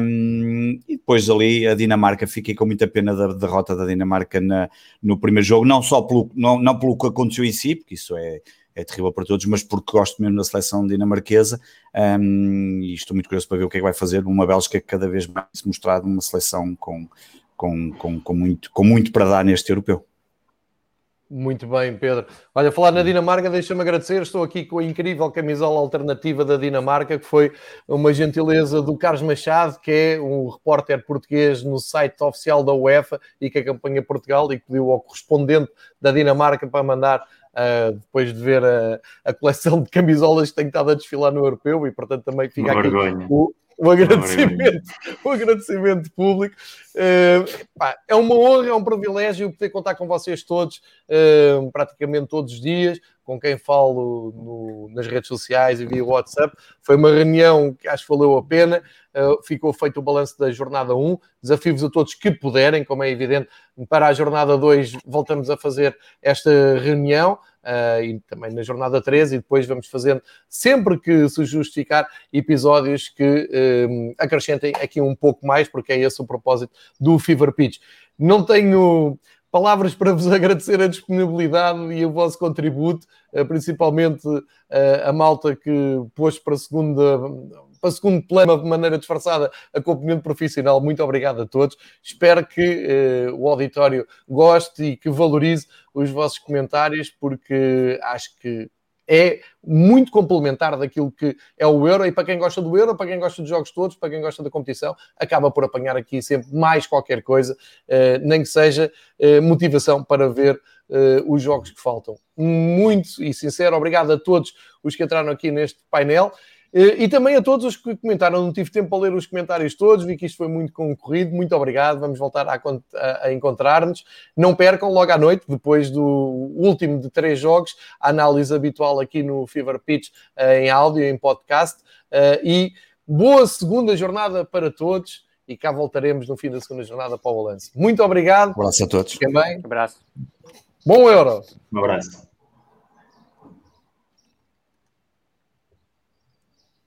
um, e depois ali a Dinamarca, fiquei com muita pena da derrota da Dinamarca na, no primeiro jogo, não só pelo, não, não pelo que aconteceu em si, porque isso é, é terrível para todos, mas porque gosto mesmo da seleção dinamarquesa um, e estou muito curioso para ver o que é que vai fazer uma Bélgica que cada vez mais se mostrado uma seleção com, com, com, com, muito, com muito para dar neste europeu. Muito bem, Pedro. Olha, falar na Dinamarca, deixa-me agradecer. Estou aqui com a incrível camisola alternativa da Dinamarca, que foi uma gentileza do Carlos Machado, que é um repórter português no site oficial da UEFA e que acompanha Portugal e que pediu ao correspondente da Dinamarca para mandar Uh, depois de ver a, a, coleção de camisolas que tem estado a desfilar no europeu e portanto também fica aqui o, o agradecimento, o agradecimento público. Pá, é uma honra, é um privilégio poder contar com vocês todos, uh, praticamente todos os dias, com quem falo no, nas redes sociais e via WhatsApp. Foi uma reunião que acho que valeu a pena. Uh, ficou feito o balanço da jornada 1. Desafio-vos a todos que puderem, como é evidente, para a jornada 2 voltamos a fazer esta reunião uh, e também na jornada 13, e depois vamos fazendo, sempre que se justificar, episódios que uh, acrescentem aqui um pouco mais, porque é esse o propósito do Fever Pitch. Não tenho palavras para vos agradecer a disponibilidade e o vosso contributo, uh, principalmente a malta que pôs para a segunda para segundo plano, de maneira disfarçada, a componente profissional. Muito obrigado a todos. Espero que uh, o auditório goste e que valorize os vossos comentários, porque acho que é muito complementar daquilo que é o Euro. E para quem gosta do Euro, para quem gosta dos jogos todos, para quem gosta da competição, acaba por apanhar aqui sempre mais qualquer coisa, uh, nem que seja uh, motivação para ver uh, os jogos que faltam. Muito e sincero, obrigado a todos os que entraram aqui neste painel. E também a todos os que comentaram, não tive tempo para ler os comentários todos, vi que isto foi muito concorrido, muito obrigado, vamos voltar a, a, a encontrar-nos. Não percam logo à noite, depois do último de três jogos, a análise habitual aqui no Fever Pitch em áudio, em podcast. E boa segunda jornada para todos e cá voltaremos no fim da segunda jornada para o balanço. Muito obrigado. Um abraço a todos. Fiquem bem. Um abraço. Bom Euro. Um abraço.